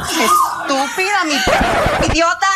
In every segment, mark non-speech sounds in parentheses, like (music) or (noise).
¡Estúpida, mi idiota!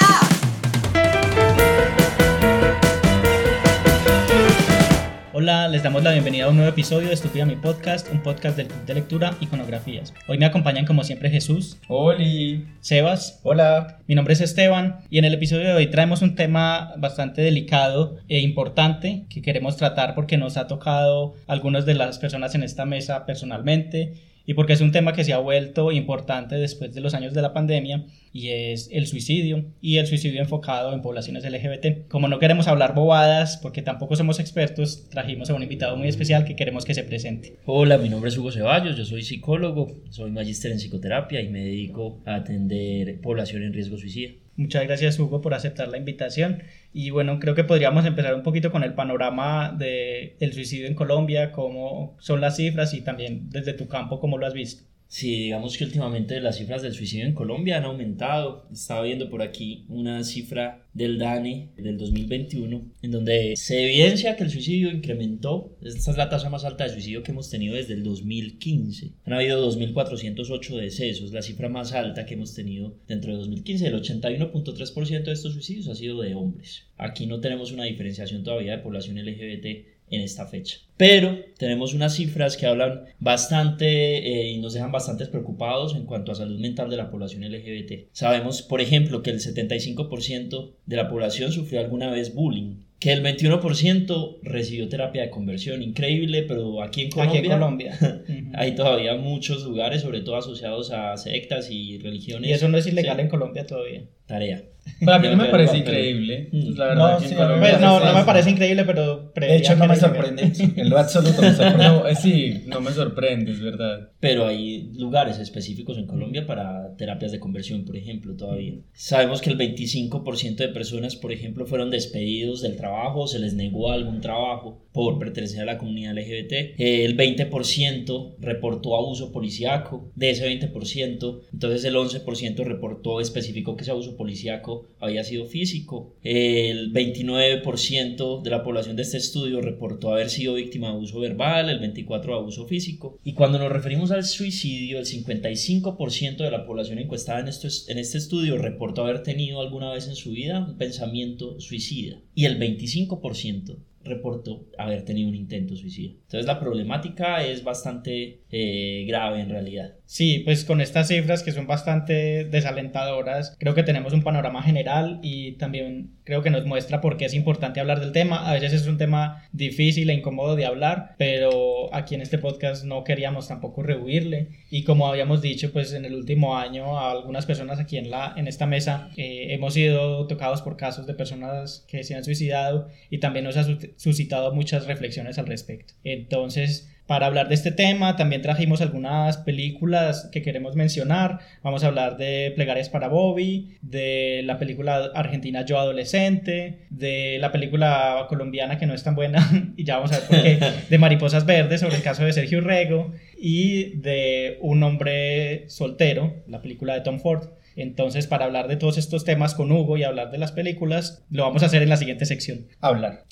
Hola, les damos la bienvenida a un nuevo episodio de Estúpida Mi Podcast, un podcast del Club de Lectura Iconografías. Hoy me acompañan como siempre Jesús, Oli. Sebas, Hola. mi nombre es Esteban y en el episodio de hoy traemos un tema bastante delicado e importante que queremos tratar porque nos ha tocado a algunas de las personas en esta mesa personalmente y porque es un tema que se ha vuelto importante después de los años de la pandemia y es el suicidio y el suicidio enfocado en poblaciones LGBT. Como no queremos hablar bobadas porque tampoco somos expertos, trajimos a un invitado muy especial que queremos que se presente. Hola, mi nombre es Hugo Ceballos, yo soy psicólogo, soy magíster en psicoterapia y me dedico a atender población en riesgo suicida. Muchas gracias Hugo por aceptar la invitación y bueno, creo que podríamos empezar un poquito con el panorama del el suicidio en Colombia, cómo son las cifras y también desde tu campo, cómo lo has visto. Sí, digamos que últimamente las cifras del suicidio en Colombia han aumentado. Estaba viendo por aquí una cifra del DANE del 2021, en donde se evidencia que el suicidio incrementó. Esta es la tasa más alta de suicidio que hemos tenido desde el 2015. Han habido 2.408 decesos, la cifra más alta que hemos tenido dentro de 2015. El 81.3% de estos suicidios ha sido de hombres. Aquí no tenemos una diferenciación todavía de población LGBT en esta fecha. Pero tenemos unas cifras que hablan bastante eh, y nos dejan bastante preocupados en cuanto a salud mental de la población LGBT. Sabemos, por ejemplo, que el 75% de la población sufrió alguna vez bullying, que el 21% recibió terapia de conversión. Increíble, pero aquí en Colombia, Aquí en Colombia. (laughs) hay todavía muchos lugares, sobre todo asociados a sectas y religiones. y eso no es ilegal Sí. en Colombia todavía. Tarea. Para mí no me parece increíble. Mm. Pues, la verdad, No, sí, Pues no, me parece increíble, pero... De hecho, no me sorprende. En lo absoluto me (laughs) sorprende. No, eh, sí, no me sorprende, es verdad. Pero hay lugares específicos en Colombia para terapias de conversión, por ejemplo, todavía. Sabemos que el 25% de personas, por ejemplo, fueron despedidos del trabajo, se les negó algún trabajo por pertenecer a la comunidad LGBT. Eh, El 20% reportó abuso policíaco. De ese 20%, entonces el 11% reportó específico que ese abuso policíaco había sido físico. El 29% de la población de este estudio reportó haber sido víctima de abuso verbal, el 24% de abuso físico. Y cuando nos referimos al suicidio, el 55% de la población encuestada en, esto, en este estudio reportó haber tenido alguna vez en su vida un pensamiento suicida. Y el 25% reportó haber tenido un intento suicida. Entonces la problemática es bastante eh, grave en realidad. Sí, pues con estas cifras que son bastante desalentadoras, creo que tenemos un panorama general y también creo que nos muestra por qué es importante hablar del tema. A veces es un tema difícil e incómodo de hablar, pero aquí en este podcast no queríamos tampoco rehuirle y como habíamos dicho, pues en el último año a algunas personas aquí en, la, en esta mesa eh, hemos sido tocados por casos de personas que se han suicidado y también nos ha su- suscitado muchas reflexiones al respecto. Entonces, para hablar de este tema, también trajimos algunas películas que queremos mencionar. Vamos a hablar de Plegarias para Bobby, de la película argentina Yo Adolescente, de la película colombiana que no es tan buena, (laughs) y ya vamos a ver por qué, (laughs) de Mariposas Verdes sobre el caso de Sergio Rego, y de Un hombre soltero, la película de Tom Ford. Entonces, para hablar de todos estos temas con Hugo y hablar de las películas, lo vamos a hacer en la siguiente sección. Hablar.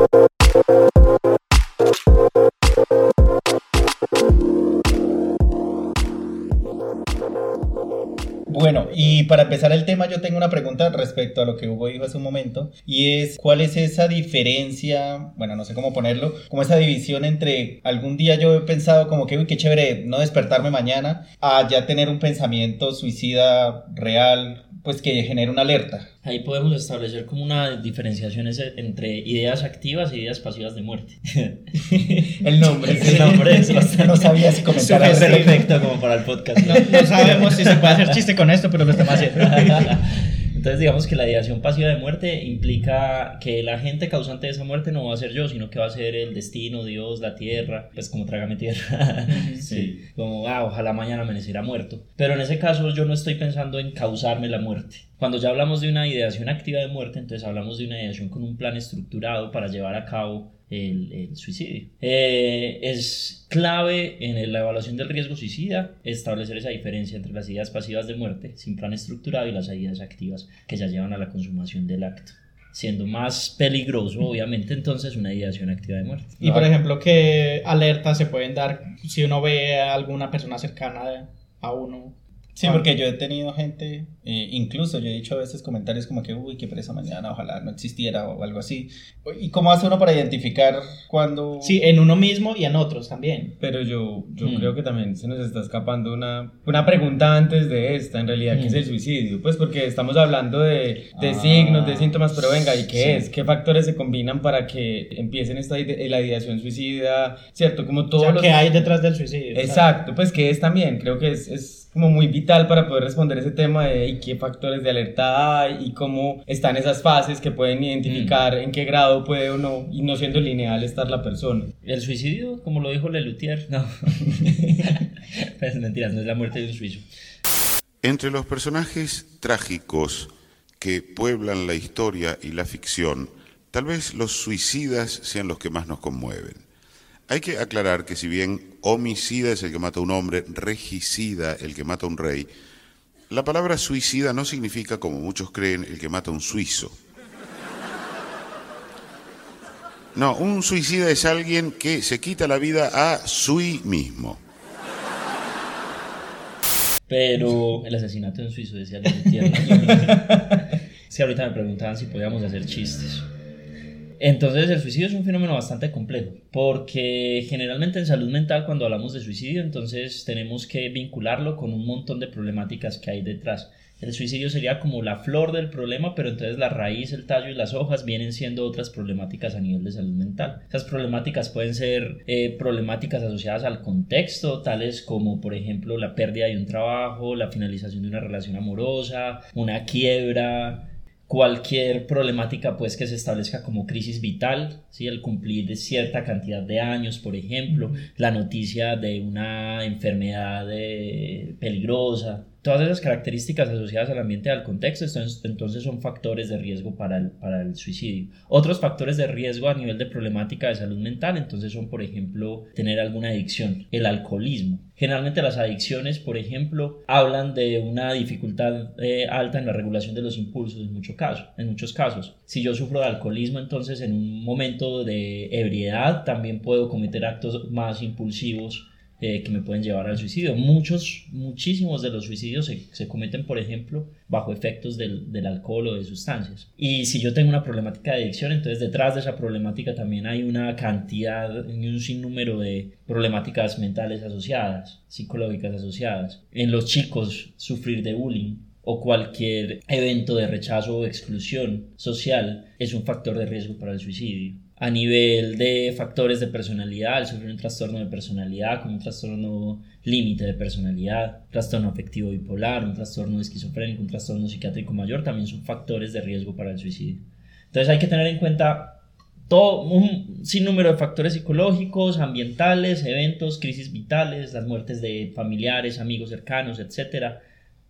(laughs) y para empezar el tema yo tengo una pregunta respecto a lo que Hugo dijo hace un momento y es cuál es esa diferencia, bueno, no sé cómo ponerlo, como esa división entre algún día yo he pensado como que, uy, qué chévere no despertarme mañana a ya tener un pensamiento suicida real, pues que genere una alerta. Ahí podemos establecer como una diferenciación ese- entre ideas activas y ideas pasivas de muerte. (laughs) El nombre, (laughs) El nombre es bastante- no sabía si comentar perfecto como para el podcast. No, no sabemos si se puede hacer (laughs) chiste con esto, pero lo estamos haciendo. Entonces digamos que la ideación pasiva de muerte implica que la gente causante de esa muerte no va a ser yo, sino que va a ser el destino, Dios, la tierra, pues como trágame tierra. (laughs) sí. Como, ah, ojalá mañana amaneciera muerto. Pero en ese caso yo no estoy pensando en causarme la muerte. Cuando ya hablamos de una ideación activa de muerte, entonces hablamos de una ideación con un plan estructurado para llevar a cabo el, el suicidio. Eh, es clave en la evaluación del riesgo suicida establecer esa diferencia entre las ideas pasivas de muerte sin plan estructurado y las ideas activas que ya llevan a la consumación del acto. siendo más peligroso, obviamente, entonces una ideación activa de muerte. Y por ejemplo, ¿qué alertas se pueden dar si uno ve a alguna persona cercana a uno? Sí, porque yo he tenido gente, eh, incluso yo he dicho a veces comentarios como que, uy, qué presa mañana, ojalá no existiera o algo así. ¿Y cómo hace uno para identificar cuando... Sí, en uno mismo y en otros también. Pero yo, yo Mm. creo que también se nos está escapando una, una pregunta antes de esta, en realidad, ¿qué es el suicidio? Pues porque estamos hablando de, de Ah. signos, de síntomas, pero venga, ¿y qué Sí. es? ¿Qué factores se combinan para que empiecen esta ide- la ideación suicida? ¿Cierto? Como O todos sea, los... ¿qué hay detrás del suicidio? Exacto, pues que es también, creo que es, es como muy vital para poder responder ese tema de ¿y qué factores de alerta hay y cómo están esas fases que pueden identificar en qué grado puede o no, y no siendo lineal estar la persona. El suicidio, como lo dijo Lelutier, no. (laughs) pues mentiras, no es la muerte de un suizo. Entre los personajes trágicos que pueblan la historia y la ficción, tal vez los suicidas sean los que más nos conmueven. Hay que aclarar que si bien homicida es el que mata a un hombre, regicida el que mata a un rey, la palabra suicida no significa, como muchos creen, el que mata a un suizo. No, un suicida es alguien que se quita la vida a sí mismo. Pero el asesinato de un suizo, decía (laughs) sí, ahorita me preguntaban si podíamos hacer chistes. Entonces el suicidio es un fenómeno bastante complejo, porque generalmente en salud mental cuando hablamos de suicidio, entonces tenemos que vincularlo con un montón de problemáticas que hay detrás. El suicidio sería como la flor del problema, pero entonces la raíz, el tallo y las hojas vienen siendo otras problemáticas a nivel de salud mental. Esas problemáticas pueden ser eh, problemáticas asociadas al contexto, tales como por ejemplo la pérdida de un trabajo, la finalización de una relación amorosa, una quiebra, cualquier problemática pues que se establezca como crisis vital, ¿sí? el cumplir de cierta cantidad de años, por ejemplo, la noticia de una enfermedad eh, peligrosa, todas esas características asociadas al ambiente y al contexto, entonces, son factores de riesgo para el, para el suicidio. Otros factores de riesgo a nivel de problemática de salud mental, entonces son, por ejemplo, tener alguna adicción, el alcoholismo. Generalmente las adicciones, por ejemplo, hablan de una dificultad eh, alta en la regulación de los impulsos en, en muchos casos. Si yo sufro de alcoholismo, entonces en un momento de ebriedad también puedo cometer actos más impulsivos eh, que me pueden llevar al suicidio. Muchos, muchísimos de los suicidios se, se cometen, por ejemplo, bajo efectos del, del, alcohol o de sustancias. Y si yo tengo una problemática de adicción, entonces detrás de esa problemática también hay una cantidad y un sinnúmero de problemáticas mentales asociadas, psicológicas asociadas. En los chicos, sufrir de bullying o cualquier evento de rechazo o exclusión social es un factor de riesgo para el suicidio a nivel de factores de personalidad, el sufrir un trastorno de personalidad, como un trastorno límite de personalidad, trastorno afectivo bipolar, un trastorno esquizofrénico, un trastorno psiquiátrico mayor, también son factores de riesgo para el suicidio. Entonces hay que tener en cuenta todo un sinnúmero de factores psicológicos, ambientales, eventos, crisis vitales, las muertes de familiares, amigos cercanos, etcétera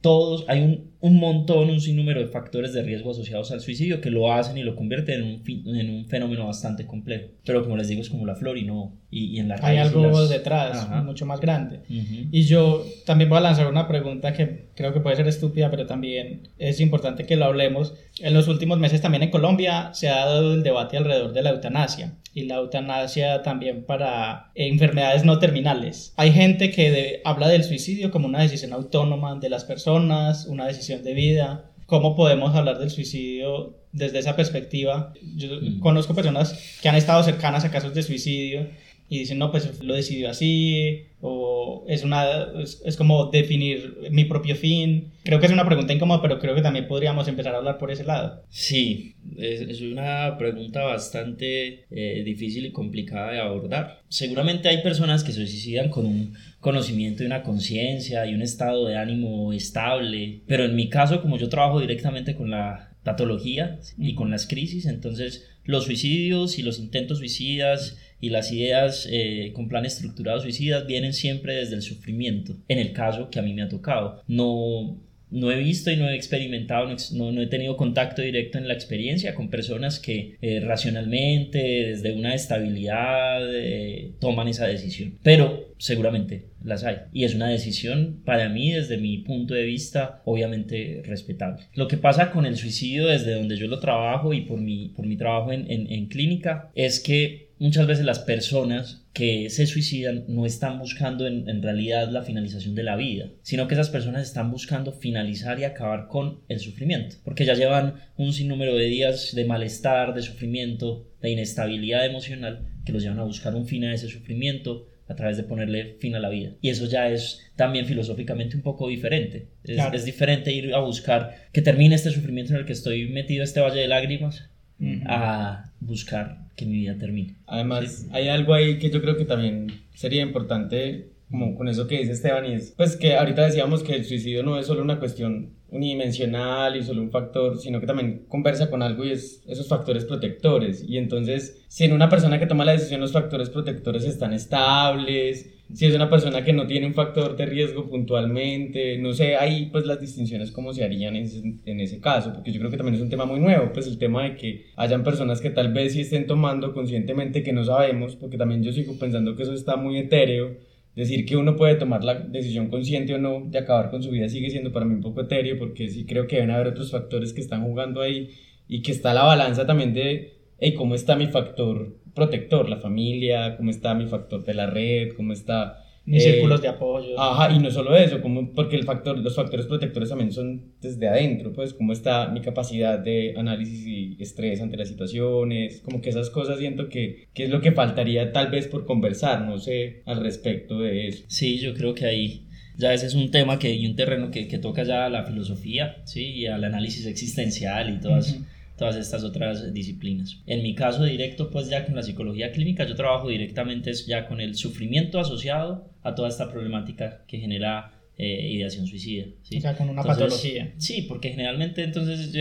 todos, hay un, un, montón, un sinnúmero de factores de riesgo asociados al suicidio que lo hacen y lo convierten en un, en un fenómeno bastante complejo. Pero como les digo, es como la flor y no, y, y en la Hay algo las... detrás, Ajá. mucho más grande. Uh -huh. Y yo también voy a lanzar una pregunta que creo que puede ser estúpida, pero también es importante que lo hablemos. En los últimos meses también en Colombia se ha dado el debate alrededor de la eutanasia y la eutanasia también para eh, enfermedades no terminales. Hay gente que de, habla del suicidio como una decisión autónoma de las personas, una decisión de vida. ¿Cómo podemos hablar del suicidio desde esa perspectiva? Yo mm. conozco personas que han estado cercanas a casos de suicidio y dicen, no, pues lo decidió así, o es, una, es, es, como definir mi propio fin. Creo que es una pregunta incómoda, pero creo que también podríamos empezar a hablar por ese lado. Sí, es, es una pregunta bastante eh, difícil y complicada de abordar. Seguramente hay personas que se suicidan con un conocimiento y una conciencia y un estado de ánimo estable, pero en mi caso, como yo trabajo directamente con la patología y con las crisis, entonces los suicidios y los intentos suicidas y las ideas eh, con planes estructurados suicidas vienen siempre desde el sufrimiento, en el caso que a mí me ha tocado. No, no he visto y no he experimentado, no, no, he tenido contacto directo en la experiencia con personas que eh, racionalmente, desde una estabilidad, eh, toman esa decisión. Pero seguramente las hay. Y es una decisión para mí, desde mi punto de vista, obviamente respetable. Lo que pasa con el suicidio desde donde yo lo trabajo y por mi, por mi trabajo en, en, en clínica es que muchas veces las personas que se suicidan no están buscando en, realidad la finalización de la vida, sino que esas personas están buscando finalizar y acabar con el sufrimiento, porque ya llevan un sinnúmero de días de malestar, de sufrimiento, de inestabilidad emocional, que los llevan a buscar un fin a ese sufrimiento a través de ponerle fin a la vida. Y eso ya es también filosóficamente un poco diferente. Es, es diferente ir a buscar que termine este sufrimiento en el que estoy metido, este valle de lágrimas, a buscar que mi vida termine. Además, hay algo ahí que yo creo que también sería importante, como con eso que dice Esteban, y es pues que ahorita decíamos que el suicidio no es solo una cuestión unidimensional y solo un factor, sino que también conversa con algo y es esos factores protectores. Y entonces, si en una persona que toma la decisión los factores protectores están estables, si es una persona que no tiene un factor de riesgo puntualmente, no sé, ahí pues las distinciones cómo se harían en ese, en ese, caso, porque yo creo que también es un tema muy nuevo, pues el tema de que hayan personas que tal vez sí estén tomando conscientemente que no sabemos, porque también yo sigo pensando que eso está muy etéreo, decir que uno puede tomar la decisión consciente o no de acabar con su vida sigue siendo para mí un poco etéreo, porque sí creo que deben haber otros factores que están jugando ahí y que está la balanza también de, hey, ¿cómo está mi factor protector, la familia, cómo está mi factor de la red, cómo está... Mis eh, círculos de apoyo. Ajá, y no solo eso, como, porque el factor, los factores protectores también son desde adentro, pues cómo está mi capacidad de análisis y estrés ante las situaciones, como que esas cosas siento que, que es lo que faltaría tal vez por conversar, no sé, al respecto de eso. Sí, yo creo que ahí ya ese es un tema que, y un terreno que, que toca ya la filosofía, ¿sí? Y al análisis existencial y todas todas estas otras disciplinas. En mi caso directo, pues ya con la psicología clínica, yo trabajo directamente ya con el sufrimiento asociado a toda esta problemática que genera eh, ideación suicida. ¿sí? O sea, con una patología. Sí, porque generalmente entonces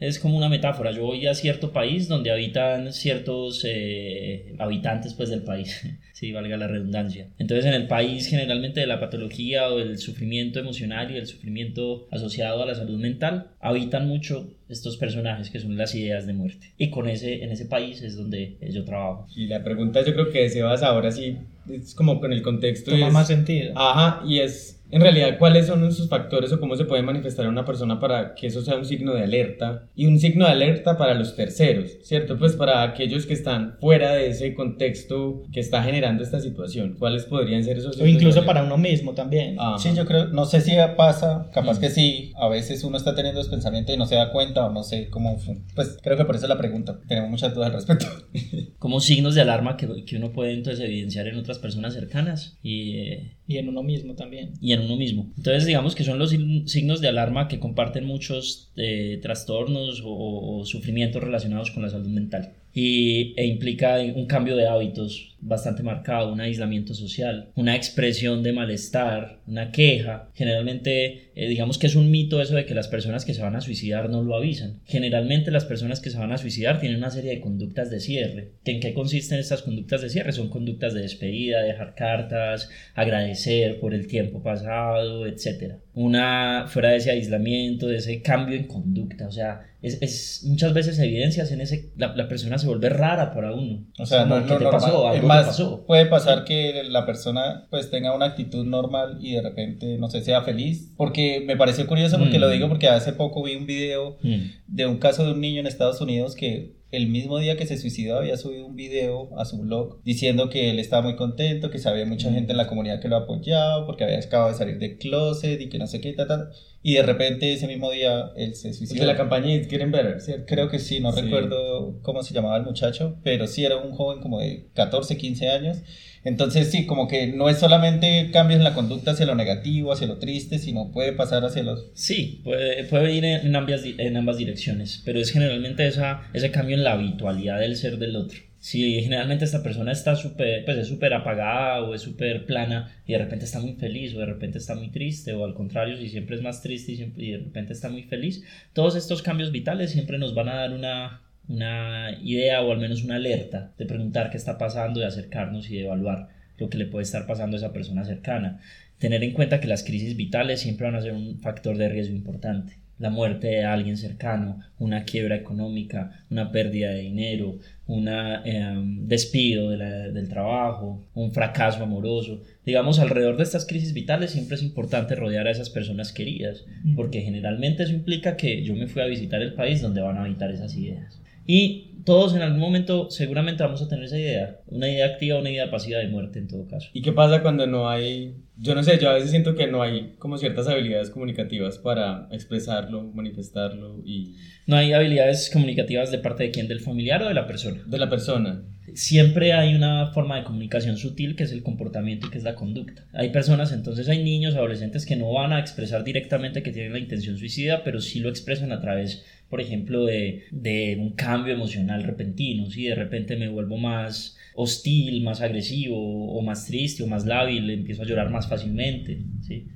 es como una metáfora. Yo voy a cierto país donde habitan ciertos eh, habitantes pues del país, (laughs) si valga la redundancia. Entonces en el país generalmente de la patología o el sufrimiento emocional y el sufrimiento asociado a la salud mental habitan mucho estos personajes que son las ideas de muerte. Y con ese, en ese país es donde yo trabajo. Y la pregunta yo creo que se basa ahora sí, es como con el contexto. Toma más sentido. Ajá, y es en realidad, ¿cuáles son esos factores o cómo se puede manifestar en una persona para que eso sea un signo de alerta? Y un signo de alerta para los terceros, ¿cierto? Pues para aquellos que están fuera de ese contexto que está generando esta situación. ¿Cuáles podrían ser esos O incluso para uno mismo también. Sí, yo creo, no sé si pasa, capaz que sí, a veces uno está teniendo ese pensamiento y no se da cuenta o no sé cómo, pues creo que por eso es la pregunta. Tenemos muchas dudas al respecto. (laughs) Como signos de alarma que, que uno puede entonces evidenciar en otras personas cercanas y... Eh, y en uno mismo también. Y en uno mismo. Entonces, digamos que son los signos de alarma que comparten muchos eh, trastornos o, o, sufrimientos relacionados con la salud mental. Y, e implica un cambio de hábitos bastante marcado, un aislamiento social, una expresión de malestar, una queja. Generalmente, eh, digamos que es un mito eso de que las personas que se van a suicidar no lo avisan. Generalmente las personas que se van a suicidar tienen una serie de conductas de cierre. ¿En qué consisten estas conductas de cierre? Son conductas de despedida, dejar cartas, agradecer por el tiempo pasado, etc. Una fuera de ese aislamiento, de ese cambio en conducta, o sea, es, es muchas veces evidencias en ese la, la, persona se vuelve rara para uno. O sea, no, no, te pasó? Más, puede pasar que la persona pues tenga una actitud normal y de repente, no sé, sea feliz. Porque me pareció curioso porque lo mm. digo porque hace poco vi un video mm. de un caso de un niño en Estados Unidos que el mismo día que se suicidó había subido un video a su blog diciendo que él estaba muy contento, que sabía mucha gente en la comunidad que lo apoyaba porque había acabado de salir de closet y que no sé qué, Y de repente ese mismo día él se suicidó. De la campaña It's Getting Better, ¿cierto? Creo que sí, no recuerdo cómo se llamaba el muchacho, pero sí era un joven como de 14, 15 años entonces sí, como que no es solamente cambios en la conducta hacia lo negativo, hacia lo triste, sino puede pasar hacia los... Sí, puede, puede ir en ambas, en ambas direcciones, pero es generalmente esa, ese cambio en la habitualidad del ser del otro. Si generalmente esta persona está súper, pues es súper apagada o es súper plana y de repente está muy feliz o de repente está muy triste o al contrario, si siempre es más triste y, siempre, y de repente está muy feliz, todos estos cambios vitales siempre nos van a dar una, una idea o al menos una alerta de preguntar qué está pasando, de acercarnos y de evaluar lo que le puede estar pasando a esa persona cercana. tener en cuenta que las crisis vitales siempre van a ser un factor de riesgo importante. La muerte de alguien cercano, una quiebra económica, una pérdida de dinero, un em, despido del trabajo, un fracaso amoroso. Digamos, alrededor de estas crisis vitales siempre es importante rodear a esas personas queridas, porque generalmente eso implica que yo me fui a visitar el país donde van a habitar esas ideas. Y todos en algún momento seguramente vamos a tener esa idea, una idea activa, una idea pasiva de muerte en todo caso. ¿Y qué pasa cuando no hay, yo no sé, yo a veces siento que no hay como ciertas habilidades comunicativas para expresarlo, manifestarlo y... No hay habilidades comunicativas de parte de quién, del familiar o de la persona. De la persona. Siempre hay una forma de comunicación sutil que es el comportamiento y que es la conducta. Hay personas, entonces hay niños, adolescentes que no van a expresar directamente que tienen la intención suicida, pero sí lo expresan a través por ejemplo, de, de un cambio emocional repentino, si de repente me vuelvo más hostil, más agresivo, o más triste, o más lábil, empiezo a llorar más fácilmente, ¿sí?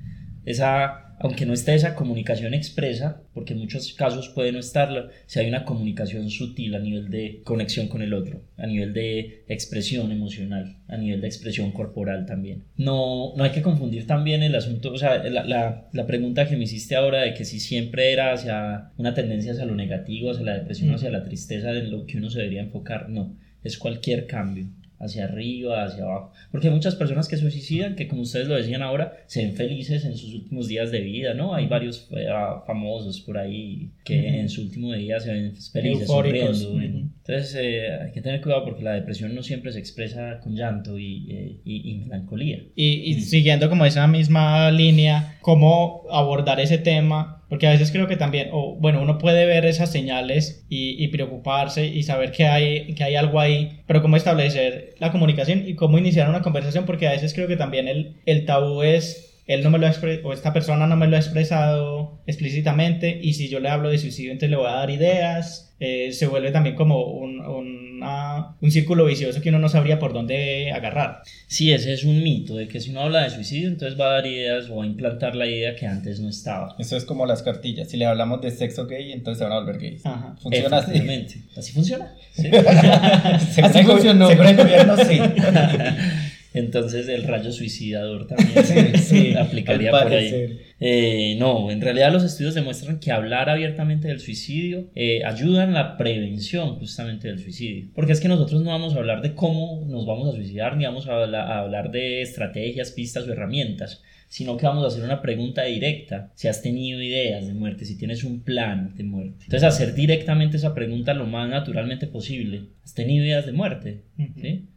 Esa aunque no esté esa comunicación expresa, porque en muchos casos puede no estarla, si hay una comunicación sutil a nivel de conexión con el otro, a nivel de expresión emocional, a nivel de expresión corporal también. No, no hay que confundir también el asunto, o sea, la, la, la pregunta que me hiciste ahora de que si siempre era hacia una tendencia hacia lo negativo, hacia la depresión, hacia la tristeza, en lo que uno se debería enfocar, no, es cualquier cambio hacia arriba, hacia abajo. Porque hay muchas personas que se suicidan que, como ustedes lo decían ahora, se ven felices en sus últimos días de vida, ¿no? Hay varios eh, famosos por ahí que en su último día se ven felices, sonriendo. Entonces eh, hay que tener cuidado porque la depresión no siempre se expresa con llanto y, eh, y, melancolía. Y, siguiendo como esa misma línea, ¿cómo abordar ese tema? Porque a veces creo que también, o bueno, uno puede ver esas señales y, preocuparse y saber que hay, que hay algo ahí, pero cómo establecer la comunicación y cómo iniciar una conversación, porque a veces creo que también el, el tabú es él no me lo ha o esta persona no me lo ha expresado explícitamente y si yo le hablo de suicidio entonces le voy a dar ideas eh, se vuelve también como un, un, círculo vicioso que uno no sabría por dónde agarrar. Sí, ese es un mito, de que si uno habla de suicidio, entonces va a dar ideas o va a implantar la idea que antes no estaba. Eso es como las cartillas, si le hablamos de sexo gay, entonces se van a volver gays. Funciona así. Así funciona. ¿Sí? (laughs) así funcionó. Según el gobierno, sí. (laughs) Entonces el rayo suicidador también (laughs) se (laughs) aplicaría por ahí. Eh, no, en realidad los estudios demuestran que hablar abiertamente del suicidio eh, ayuda en la prevención justamente del suicidio. Porque es que nosotros no vamos a hablar de cómo nos vamos a suicidar, ni vamos a hablar de estrategias, pistas o herramientas sino que vamos a hacer una pregunta directa, si has tenido ideas de muerte, si tienes un plan de muerte. Entonces hacer directamente esa pregunta lo más naturalmente posible. ¿Has tenido ideas de muerte?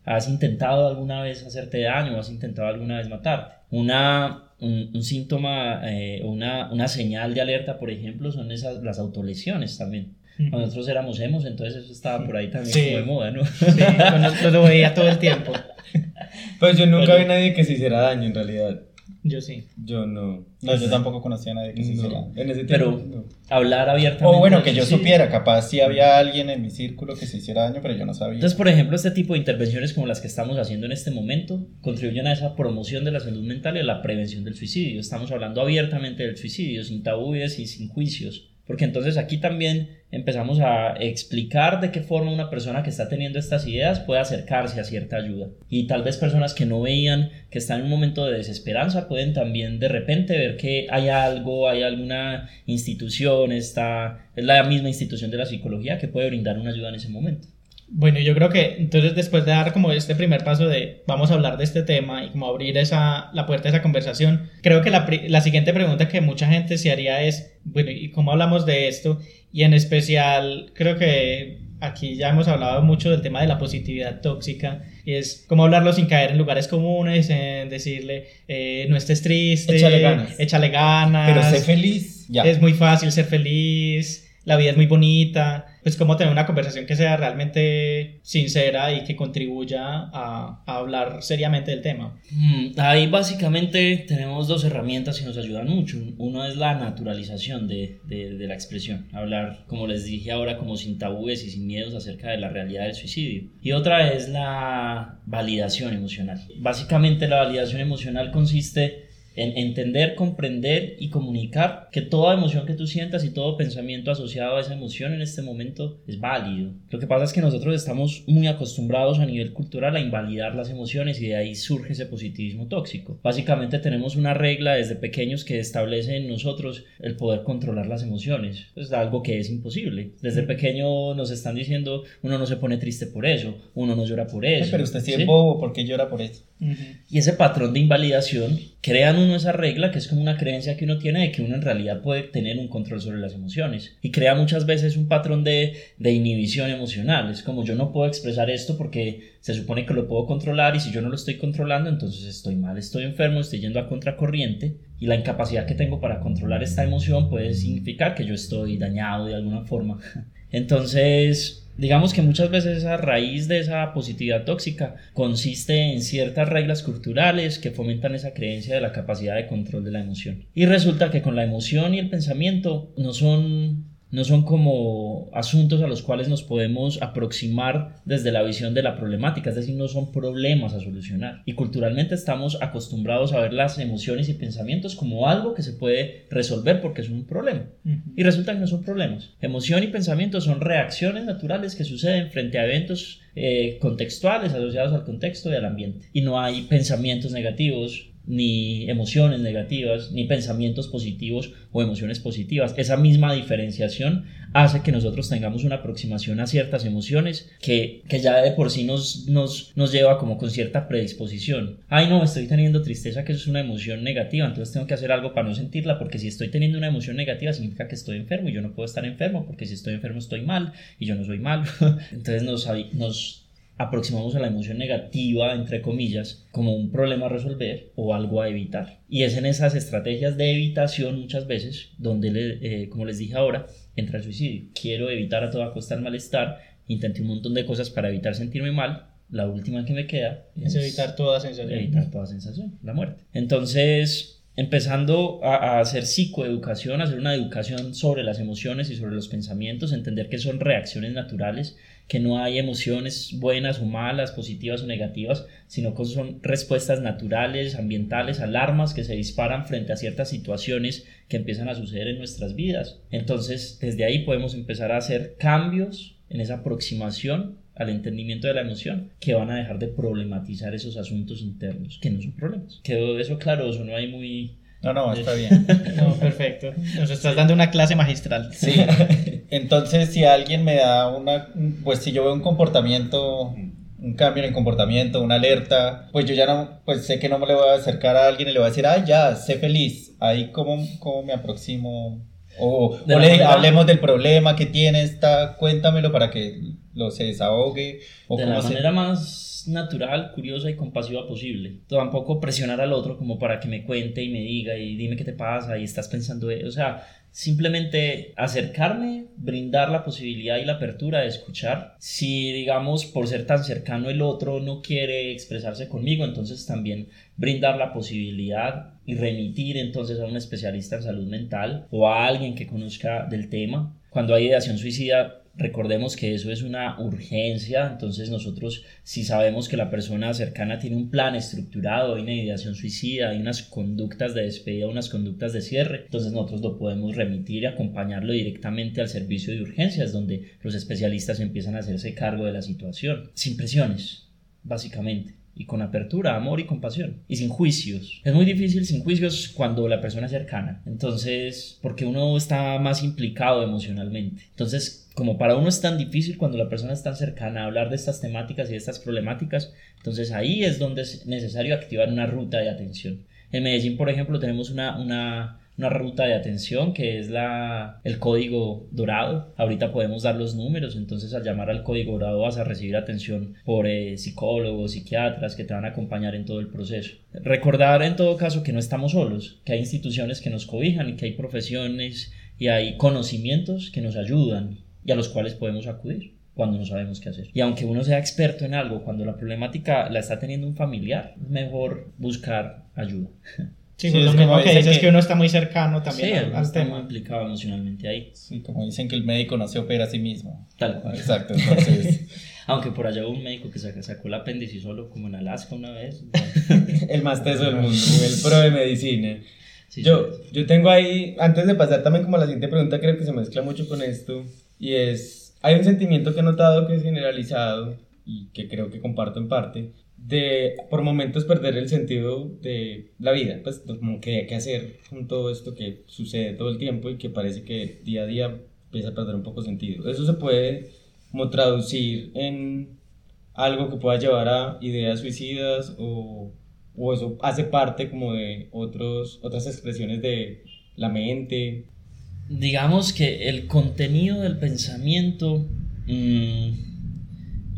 ¿Has intentado alguna vez hacerte daño? ¿Has intentado alguna vez matarte? Una, un, síntoma eh, una, una señal de alerta, por ejemplo, son esas, las autolesiones también. Cuando nosotros éramos hemos, entonces eso estaba por ahí también como de moda, ¿no? Sí, yo lo veía todo el tiempo. (laughs) Pues yo nunca vi a nadie que se hiciera daño en realidad. Yo sí. Yo no. No, yo tampoco conocía a nadie que se hiciera. En ese tiempo, pero hablar abiertamente. O bueno, que yo supiera, capaz si había alguien en mi círculo que se hiciera daño, pero yo no sabía. Entonces, por ejemplo, este tipo de intervenciones como las que estamos haciendo en este momento contribuyen a esa promoción de la salud mental y a la prevención del suicidio. Estamos hablando abiertamente del suicidio, sin tabúes y sin juicios. Porque entonces aquí también empezamos a explicar de qué forma una persona que está teniendo estas ideas puede acercarse a cierta ayuda. Y tal vez personas que no veían que están en un momento de desesperanza pueden también de repente ver que hay algo, hay alguna institución, está, es la misma institución de la psicología que puede brindar una ayuda en ese momento. Bueno, yo creo que entonces después de dar como este primer paso de vamos a hablar de este tema y como abrir esa, la puerta a esa conversación, creo que la, la siguiente pregunta que mucha gente se haría es, bueno, ¿y cómo hablamos de esto? Y en especial, creo que aquí ya hemos hablado mucho del tema de la positividad tóxica y es cómo hablarlo sin caer en lugares comunes, en decirle eh, no estés triste, échale ganas. échale ganas, pero sé feliz. Ya. Es muy fácil ser feliz la vida es muy bonita, pues como tener una conversación que sea realmente sincera y que contribuya a, hablar seriamente del tema. Mm, ahí básicamente tenemos dos herramientas que nos ayudan mucho. Uno es la naturalización de, de, la expresión, hablar, como les dije ahora, como sin tabúes y sin miedos acerca de la realidad del suicidio. Y otra es la validación emocional. Básicamente la validación emocional consiste en entender, comprender y comunicar que toda emoción que tú sientas y todo pensamiento asociado a esa emoción en este momento es válido. Lo que pasa es que nosotros estamos muy acostumbrados a nivel cultural a invalidar las emociones y de ahí surge ese positivismo tóxico. Básicamente tenemos una regla desde pequeños que establece en nosotros el poder controlar las emociones. Es algo que es imposible. Desde pequeño nos están diciendo uno no se pone triste por eso, uno no llora por eso. Pero usted sí es bobo, ¿por qué llora por eso? Y ese patrón de invalidación crean uno esa regla que es como una creencia que uno tiene de que uno en realidad puede tener un control sobre las emociones y crea muchas veces un patrón de, de inhibición emocional. Es como yo no puedo expresar esto porque se supone que lo puedo controlar y si yo no lo estoy controlando entonces estoy mal, estoy enfermo, estoy yendo a contracorriente y la incapacidad que tengo para controlar esta emoción puede significar que yo estoy dañado de alguna forma. (laughs) Entonces Digamos que muchas veces esa raíz de esa positividad tóxica consiste en ciertas reglas culturales que fomentan esa creencia de la capacidad de control de la emoción. Y resulta que con la emoción y el pensamiento no son no son como asuntos a los cuales nos podemos aproximar desde la visión de la problemática, es decir, no son problemas a solucionar. Y culturalmente estamos acostumbrados a ver las emociones y pensamientos como algo que se puede resolver porque es un problema. Y resulta que no son problemas. Emoción y pensamiento son reacciones naturales que suceden frente a eventos eh, contextuales asociados al contexto y al ambiente. Y no hay pensamientos negativos, ni emociones negativas, ni pensamientos positivos o emociones positivas. Esa misma diferenciación hace que nosotros tengamos una aproximación a ciertas emociones que, que ya de por sí nos, nos, nos lleva como con cierta predisposición. Ay, no, estoy teniendo tristeza, que eso es una emoción negativa, entonces tengo que hacer algo para no sentirla, porque si estoy teniendo una emoción negativa significa que estoy enfermo y yo no puedo estar enfermo, porque si estoy enfermo estoy mal y yo no soy mal. (laughs) entonces nos, nos aproximamos a la emoción negativa, entre comillas, como un problema a resolver o algo a evitar. Y es en esas estrategias de evitación muchas veces donde, eh, como les dije ahora, entra el suicidio. Quiero evitar a toda costa el malestar, intenté un montón de cosas para evitar sentirme mal. La última que me queda es, evitar toda sensación. Evitar toda sensación, la muerte. Entonces, empezando a, hacer psicoeducación, a hacer una educación sobre las emociones y sobre los pensamientos, entender que son reacciones naturales que no hay emociones buenas o malas, positivas o negativas, sino que son respuestas naturales, ambientales, alarmas que se disparan frente a ciertas situaciones que empiezan a suceder en nuestras vidas. Entonces, desde ahí podemos empezar a hacer cambios en esa aproximación al entendimiento de la emoción que van a dejar de problematizar esos asuntos internos, que no son problemas. Quedó eso claro, eso no hay muy no, no, está (laughs) bien. No, perfecto. Nos estás dando una clase magistral. Sí. Entonces, si alguien me da una, pues si yo veo un comportamiento, un cambio en el comportamiento, una alerta, pues yo ya no, pues sé que no me le voy a acercar a alguien y le voy a decir, ay, ya, sé feliz. Ahí, ¿cómo, cómo me aproximo? O, le, hablemos del problema que tiene esta, cuéntamelo para que lo se desahogue. O de la manera más natural, curiosa y compasiva posible. Tampoco presionar al otro como para que me cuente y me diga y dime qué te pasa y estás pensando, o sea, simplemente acercarme, brindar la posibilidad y la apertura de escuchar. Si, digamos, por ser tan cercano el otro no quiere expresarse conmigo, entonces también brindar la posibilidad y remitir entonces a un especialista en salud mental o a alguien que conozca del tema. Cuando hay ideación suicida, Recordemos que eso es una urgencia, entonces nosotros si sabemos que la persona cercana tiene un plan estructurado, hay una ideación suicida, hay unas conductas de despedida, unas conductas de cierre, entonces nosotros lo podemos remitir y acompañarlo directamente al servicio de urgencias, donde los especialistas empiezan a hacerse cargo de la situación, sin presiones, básicamente y con apertura, amor y compasión y sin juicios. Es muy difícil sin juicios cuando la persona es cercana, entonces porque uno está más implicado emocionalmente. Entonces como para uno es tan difícil cuando la persona está cercana a hablar de estas temáticas y de estas problemáticas, entonces ahí es donde es necesario activar una ruta de atención. En Medellín, por ejemplo, tenemos una, una, una ruta de atención que es la, el código dorado. Ahorita podemos dar los números, entonces al llamar al código dorado vas a recibir atención por eh, psicólogos, psiquiatras que te van a acompañar en todo el proceso. Recordar en todo caso que no estamos solos, que hay instituciones que nos cobijan que hay profesiones y hay conocimientos que nos ayudan y a los cuales podemos acudir cuando no sabemos qué hacer. Y aunque uno sea experto en algo, cuando la problemática la está teniendo un familiar, es mejor buscar ayuda. (laughs) Sí, pues lo mismo que dices que, uno está muy cercano también sí, al, está muy implicado emocionalmente ahí. Sí, como dicen que el médico no se opera a sí mismo. Tal cual. Exacto, entonces... (laughs) Aunque por allá hubo un médico que sacó, sacó el apéndice solo, como en Alaska una vez. (laughs) el más teso del mundo, el pro de medicina. Sí, yo, yo tengo ahí, antes de pasar también como a la siguiente pregunta, creo que se mezcla mucho con esto, y es, hay un sentimiento que he notado que es generalizado y que creo que comparto en parte, de por momentos perder el sentido de la vida, pues como que qué hacer con todo esto que sucede todo el tiempo y que parece que día a día empieza a perder un poco sentido. Eso se puede como traducir en algo que pueda llevar a ideas suicidas o, o eso hace parte como de otros, otras expresiones de la mente. Digamos que el contenido del pensamiento mmm,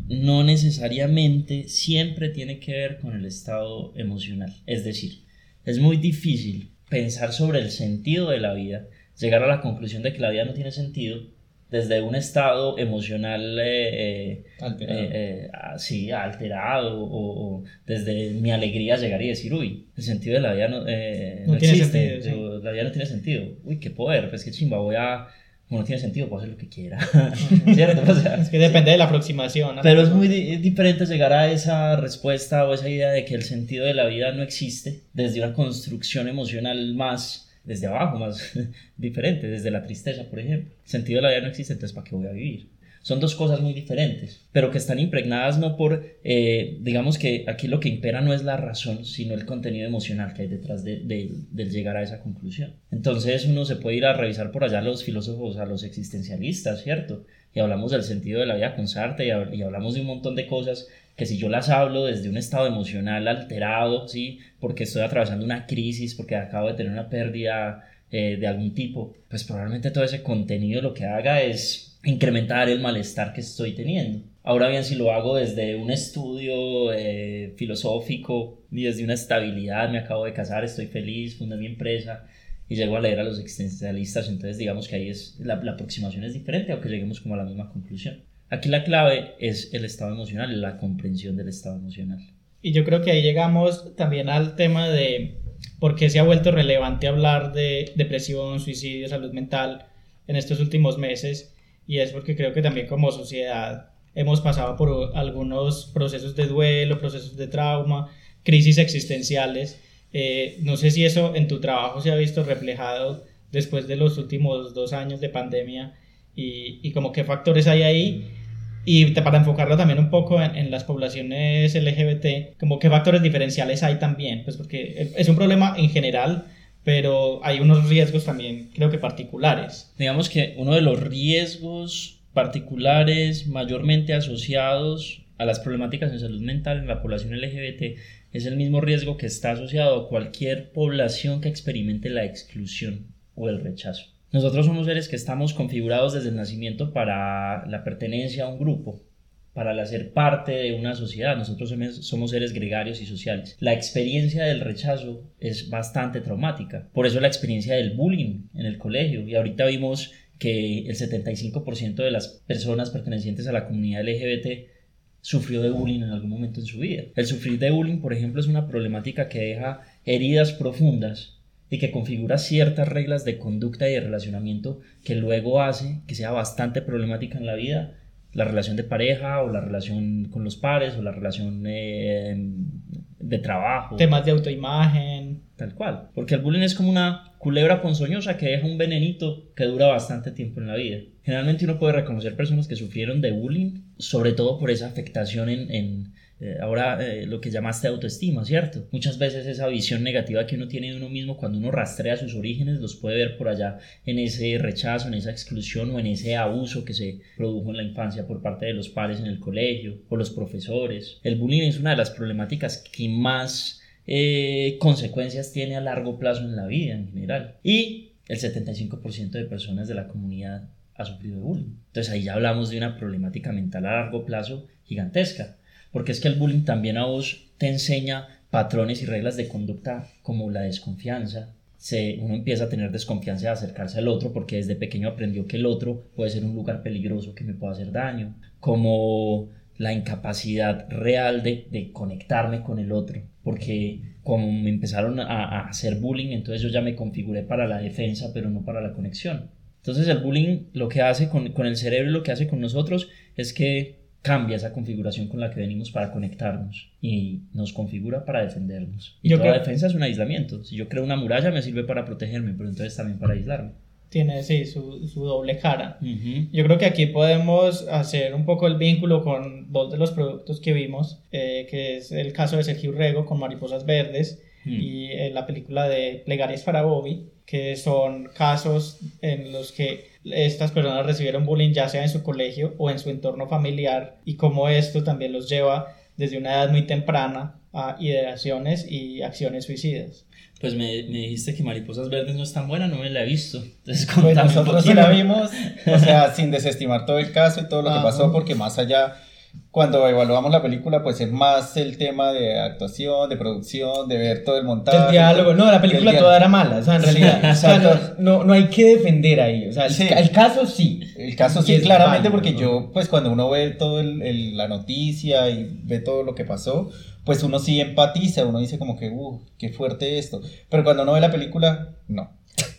no necesariamente siempre tiene que ver con el estado emocional. Es decir, es muy difícil pensar sobre el sentido de la vida, llegar a la conclusión de que la vida no tiene sentido desde un estado emocional eh, alterado, eh, eh, así, alterado o, o, desde mi alegría llegar y decir, uy, el sentido de la vida no, eh, no, no existe, sentido, sí. la vida no tiene sentido, uy, qué poder, pues qué chimba, voy a no tiene sentido, puedo hacer lo que quiera. (laughs) ¿Cierto? O sea, es que depende de la aproximación. ¿no? Pero es muy di diferente llegar a esa respuesta o esa idea de que el sentido de la vida no existe desde una construcción emocional más desde abajo, más (laughs) diferente, desde la tristeza, por ejemplo. El sentido de la vida no existe, entonces ¿para qué voy a vivir? Son dos cosas muy diferentes, pero que están impregnadas no por, eh, digamos que aquí lo que impera no es la razón, sino el contenido emocional que hay detrás de, de, del llegar a esa conclusión. Entonces uno se puede ir a revisar por allá a los filósofos, a los existencialistas, ¿cierto? Y hablamos del sentido de la vida con Sartre y, y hablamos de un montón de cosas que si yo las hablo desde un estado emocional alterado, ¿sí? Porque estoy atravesando una crisis, porque acabo de tener una pérdida eh, de algún tipo, pues probablemente todo ese contenido lo que haga es incrementar el malestar que estoy teniendo. Ahora bien, si lo hago desde un estudio eh, filosófico y desde una estabilidad, me acabo de casar, estoy feliz, fundé mi empresa y llego a leer a los existencialistas, entonces digamos que ahí es la, la aproximación es diferente, aunque lleguemos como a la misma conclusión. Aquí la clave es el estado emocional, la comprensión del estado emocional. Y yo creo que ahí llegamos también al tema de por qué se ha vuelto relevante hablar de depresión, suicidio, salud mental en estos últimos meses y es porque creo que también como sociedad hemos pasado por algunos procesos de duelo, procesos de trauma, crisis existenciales. Eh, no sé si eso en tu trabajo se ha visto reflejado después de los últimos dos años de pandemia y, y como qué factores hay ahí. Y para enfocarlo también un poco en, en, las poblaciones LGBT, como qué factores diferenciales hay también, pues porque es un problema en general, pero hay unos riesgos también, creo que particulares. Digamos que uno de los riesgos particulares mayormente asociados a las problemáticas en salud mental en la población LGBT es el mismo riesgo que está asociado a cualquier población que experimente la exclusión o el rechazo. Nosotros somos seres que estamos configurados desde el nacimiento para la pertenencia a un grupo, para ser parte de una sociedad. Nosotros somos seres gregarios y sociales. La experiencia del rechazo es bastante traumática. Por eso la experiencia del bullying en el colegio. Y ahorita vimos que el 75% de las personas pertenecientes a la comunidad LGBT sufrió de bullying en algún momento en su vida. El sufrir de bullying, por ejemplo, es una problemática que deja heridas profundas y que configura ciertas reglas de conducta y de relacionamiento que luego hace que sea bastante problemática en la vida la relación de pareja o la relación con los pares o la relación eh, de trabajo. Temas de autoimagen. Tal cual. Porque el bullying es como una culebra ponzoñosa que deja un venenito que dura bastante tiempo en la vida. Generalmente uno puede reconocer personas que sufrieron de bullying, sobre todo por esa afectación en, en eh, ahora eh, lo que llamaste autoestima, ¿cierto? Muchas veces esa visión negativa que uno tiene de uno mismo cuando uno rastrea sus orígenes los puede ver por allá en ese rechazo, en esa exclusión o en ese abuso que se produjo en la infancia por parte de los padres en el colegio o los profesores. El bullying es una de las problemáticas que más eh, consecuencias tiene a largo plazo en la vida en general. Y el 75% de personas de la comunidad ha sufrido de bullying. Entonces ahí ya hablamos de una problemática mental a largo plazo gigantesca porque es que el bullying también a vos te enseña patrones y reglas de conducta como la desconfianza. Se, uno empieza a tener desconfianza de acercarse al otro porque desde pequeño aprendió que el otro puede ser un lugar peligroso que me puede hacer daño, como la incapacidad real de, de conectarme con el otro, porque como me empezaron a, a, hacer bullying, entonces yo ya me configuré para la defensa, pero no para la conexión. Entonces el bullying lo que hace con, con el cerebro, lo que hace con nosotros es que cambia esa configuración con la que venimos para conectarnos y nos configura para defendernos. Y Yo toda creo- defensa es un aislamiento. Si yo creo una muralla me sirve para protegerme, pero entonces también para aislarme. Tiene, sí, su, su doble cara. Yo creo que aquí podemos hacer un poco el vínculo con dos de los productos que vimos, eh, que es el caso de Sergio Rego con Mariposas Verdes Mm. y eh, la película de Plegarias para Bobby, que son casos en los que estas personas recibieron bullying ya sea en su colegio o en su entorno familiar y cómo esto también los lleva desde una edad muy temprana a ideaciones y acciones suicidas. Pues me, me dijiste que Mariposas Verdes no es tan buena, no me la he visto. Entonces, Pues nosotros sí la vimos, o sea, sin desestimar todo el caso y todo lo que pasó, porque más allá, cuando evaluamos la película, pues es más el tema de actuación, de producción, de ver todo el montaje. El diálogo, no, la película toda era mala, o sea, en realidad, o sea, no, no, no hay que defender ahí, o sea, el, Sí. el caso sí. El caso sí, claramente, porque ¿no? yo, pues cuando uno ve todo el, el- la noticia y ve todo lo que pasó, pues uno sí empatiza, uno dice como que, uh, qué fuerte esto. Pero cuando uno ve la película, no.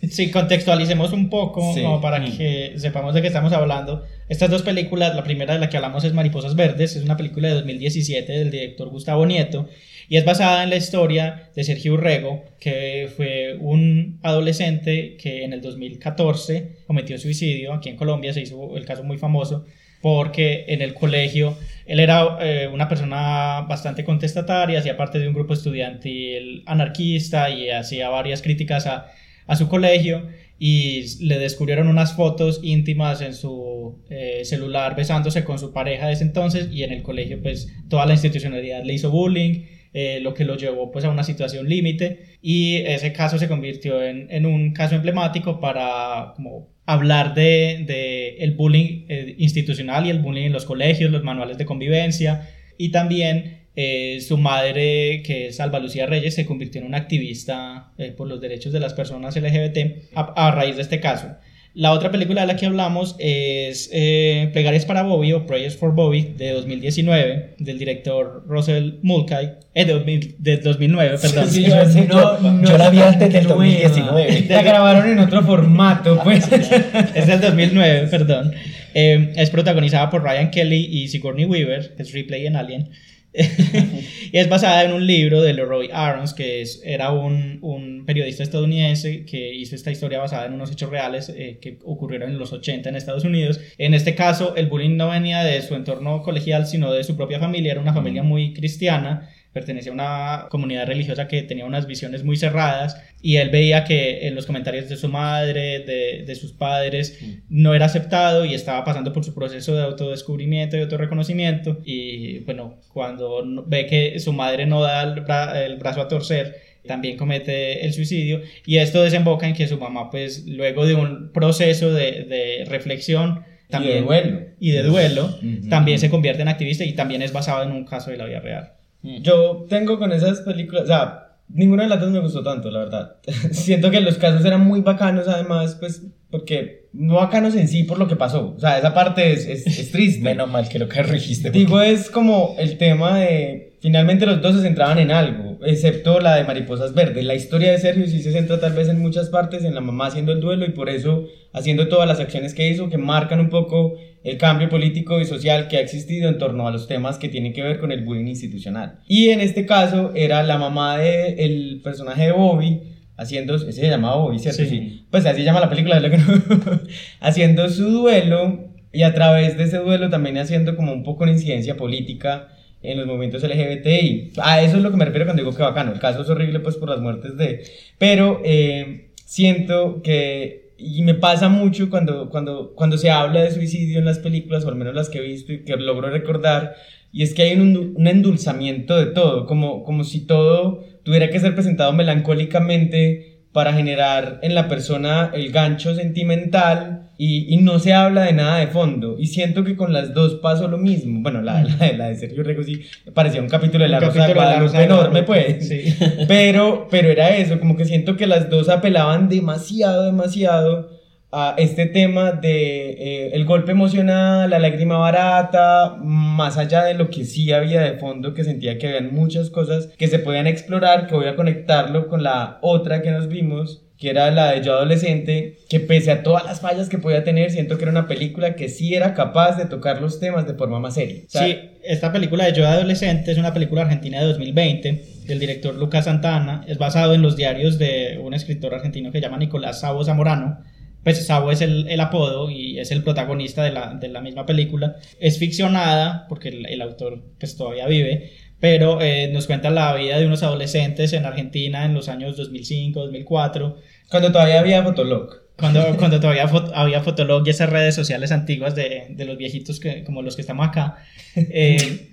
Sí, contextualicemos un poco Sí. como para Mm. que sepamos de qué estamos hablando. Estas dos películas, la primera de la que hablamos es Mariposas Verdes, es una película de 2017 del director Gustavo Nieto y es basada en la historia de Sergio Urrego, que fue un adolescente que en el 2014 cometió suicidio aquí en Colombia, se hizo el caso muy famoso porque en el colegio él era eh, una persona bastante contestataria, hacía parte de un grupo estudiantil anarquista y hacía varias críticas a, a su colegio y le descubrieron unas fotos íntimas en su eh, celular besándose con su pareja de ese entonces y en el colegio pues toda la institucionalidad le hizo bullying, eh, lo que lo llevó pues a una situación límite y ese caso se convirtió en, en un caso emblemático para como hablar de, de el bullying eh, institucional y el bullying en los colegios, los manuales de convivencia y también eh, su madre, que es Alba Lucía Reyes, se convirtió en una activista eh, por los derechos de las personas LGBT a, a raíz de este caso. La otra película de la que hablamos es eh, Plegarias para Bobby o Prayers for Bobby de 2019 del director Russell Mulcahy, eh, de, 2000 de 2009, perdón. Sí, yo, Sí, (laughs) no, no yo la vi es antes del nueva. 2019. La grabaron en otro formato, pues. (laughs) es del 2009, perdón. Eh, es protagonizada por Ryan Kelly y Sigourney Weaver, que es Ripley en Alien. (laughs) y es basada en un libro de Leroy Arons, que es, era un, un periodista estadounidense que hizo esta historia basada en unos hechos reales eh, que ocurrieron en los 80 en Estados Unidos. En este caso, el bullying no venía de su entorno colegial, sino de su propia familia. Era una familia muy cristiana pertenecía a una comunidad religiosa que tenía unas visiones muy cerradas y él veía que en los comentarios de su madre, de, de sus padres, no era aceptado y estaba pasando por su proceso de autodescubrimiento y autorreconocimiento y bueno, cuando ve que su madre no da el, bra- el brazo a torcer, también comete el suicidio y esto desemboca en que su mamá pues luego de un proceso de, de reflexión también, de duelo. y de duelo, también se convierte en activista y también es basado en un caso de la vida real. Yo tengo con esas películas, o sea, ninguna de las dos me gustó tanto, la verdad. (laughs) Siento que los casos eran muy bacanos, además, pues, porque no bacanos en sí por lo que pasó. O sea, esa parte es, es, es (laughs) triste. Menos mal que lo corregiste. Digo, es como el tema de. Finalmente los dos se centraban en algo, excepto la de Mariposas Verdes. La historia de Sergio sí se centra tal vez en muchas partes, en la mamá haciendo el duelo y por eso haciendo todas las acciones que hizo que marcan un poco el cambio político y social que ha existido en torno a los temas que tienen que ver con el bullying institucional. Y en este caso era la mamá del personaje de Bobby haciendo, ese se llamaba Bobby, ¿cierto? Sí. Sí. Pues así se llama la película, lo que no- (laughs) haciendo su duelo y a través de ese duelo también haciendo como un poco una incidencia política en los movimientos LGBTI. A eso es lo que me refiero cuando digo que bacano. El caso es horrible pues por las muertes de... Pero eh, siento que... Y me pasa mucho cuando, cuando, cuando se habla de suicidio en las películas, o al menos las que he visto y que logro recordar, y es que hay un, un endulzamiento de todo, como, como si todo tuviera que ser presentado melancólicamente para generar en la persona el gancho sentimental y, y no se habla de nada de fondo. Y siento que con las dos pasó lo mismo. Bueno, la, la, de- la de Sergio Rego sí parecía un capítulo de La Rosa de capítulo de La Guadalupe Rosa enorme, pues. sí. (laughs) Pero, pero era eso, como que siento que las dos apelaban demasiado, demasiado a este tema de eh, el golpe emocional, la lágrima barata, más allá de lo que sí había de fondo, que sentía que habían muchas cosas que se podían explorar, que voy a conectarlo con la otra que nos vimos, que era la de Yo Adolescente, que pese a todas las fallas que podía tener, siento que era una película que sí era capaz de tocar los temas de forma más seria. O sea, Sí, esta película de Yo Adolescente es una película argentina de 2020 del director Lucas Santana. Es basado en los diarios de un escritor argentino que se llama Nicolás Sabo Zamorano. Pues Sabo es el, el apodo y es el protagonista de la, de la misma película. Es ficcionada porque el, el autor pues todavía vive, pero eh, nos cuenta la vida de unos adolescentes en Argentina en los años 2005, 2004 Cuando todavía había Fotolog. cuando, (laughs) cuando todavía fot- había Fotolog y esas redes sociales antiguas de, de los viejitos que, como los que estamos acá. Eh,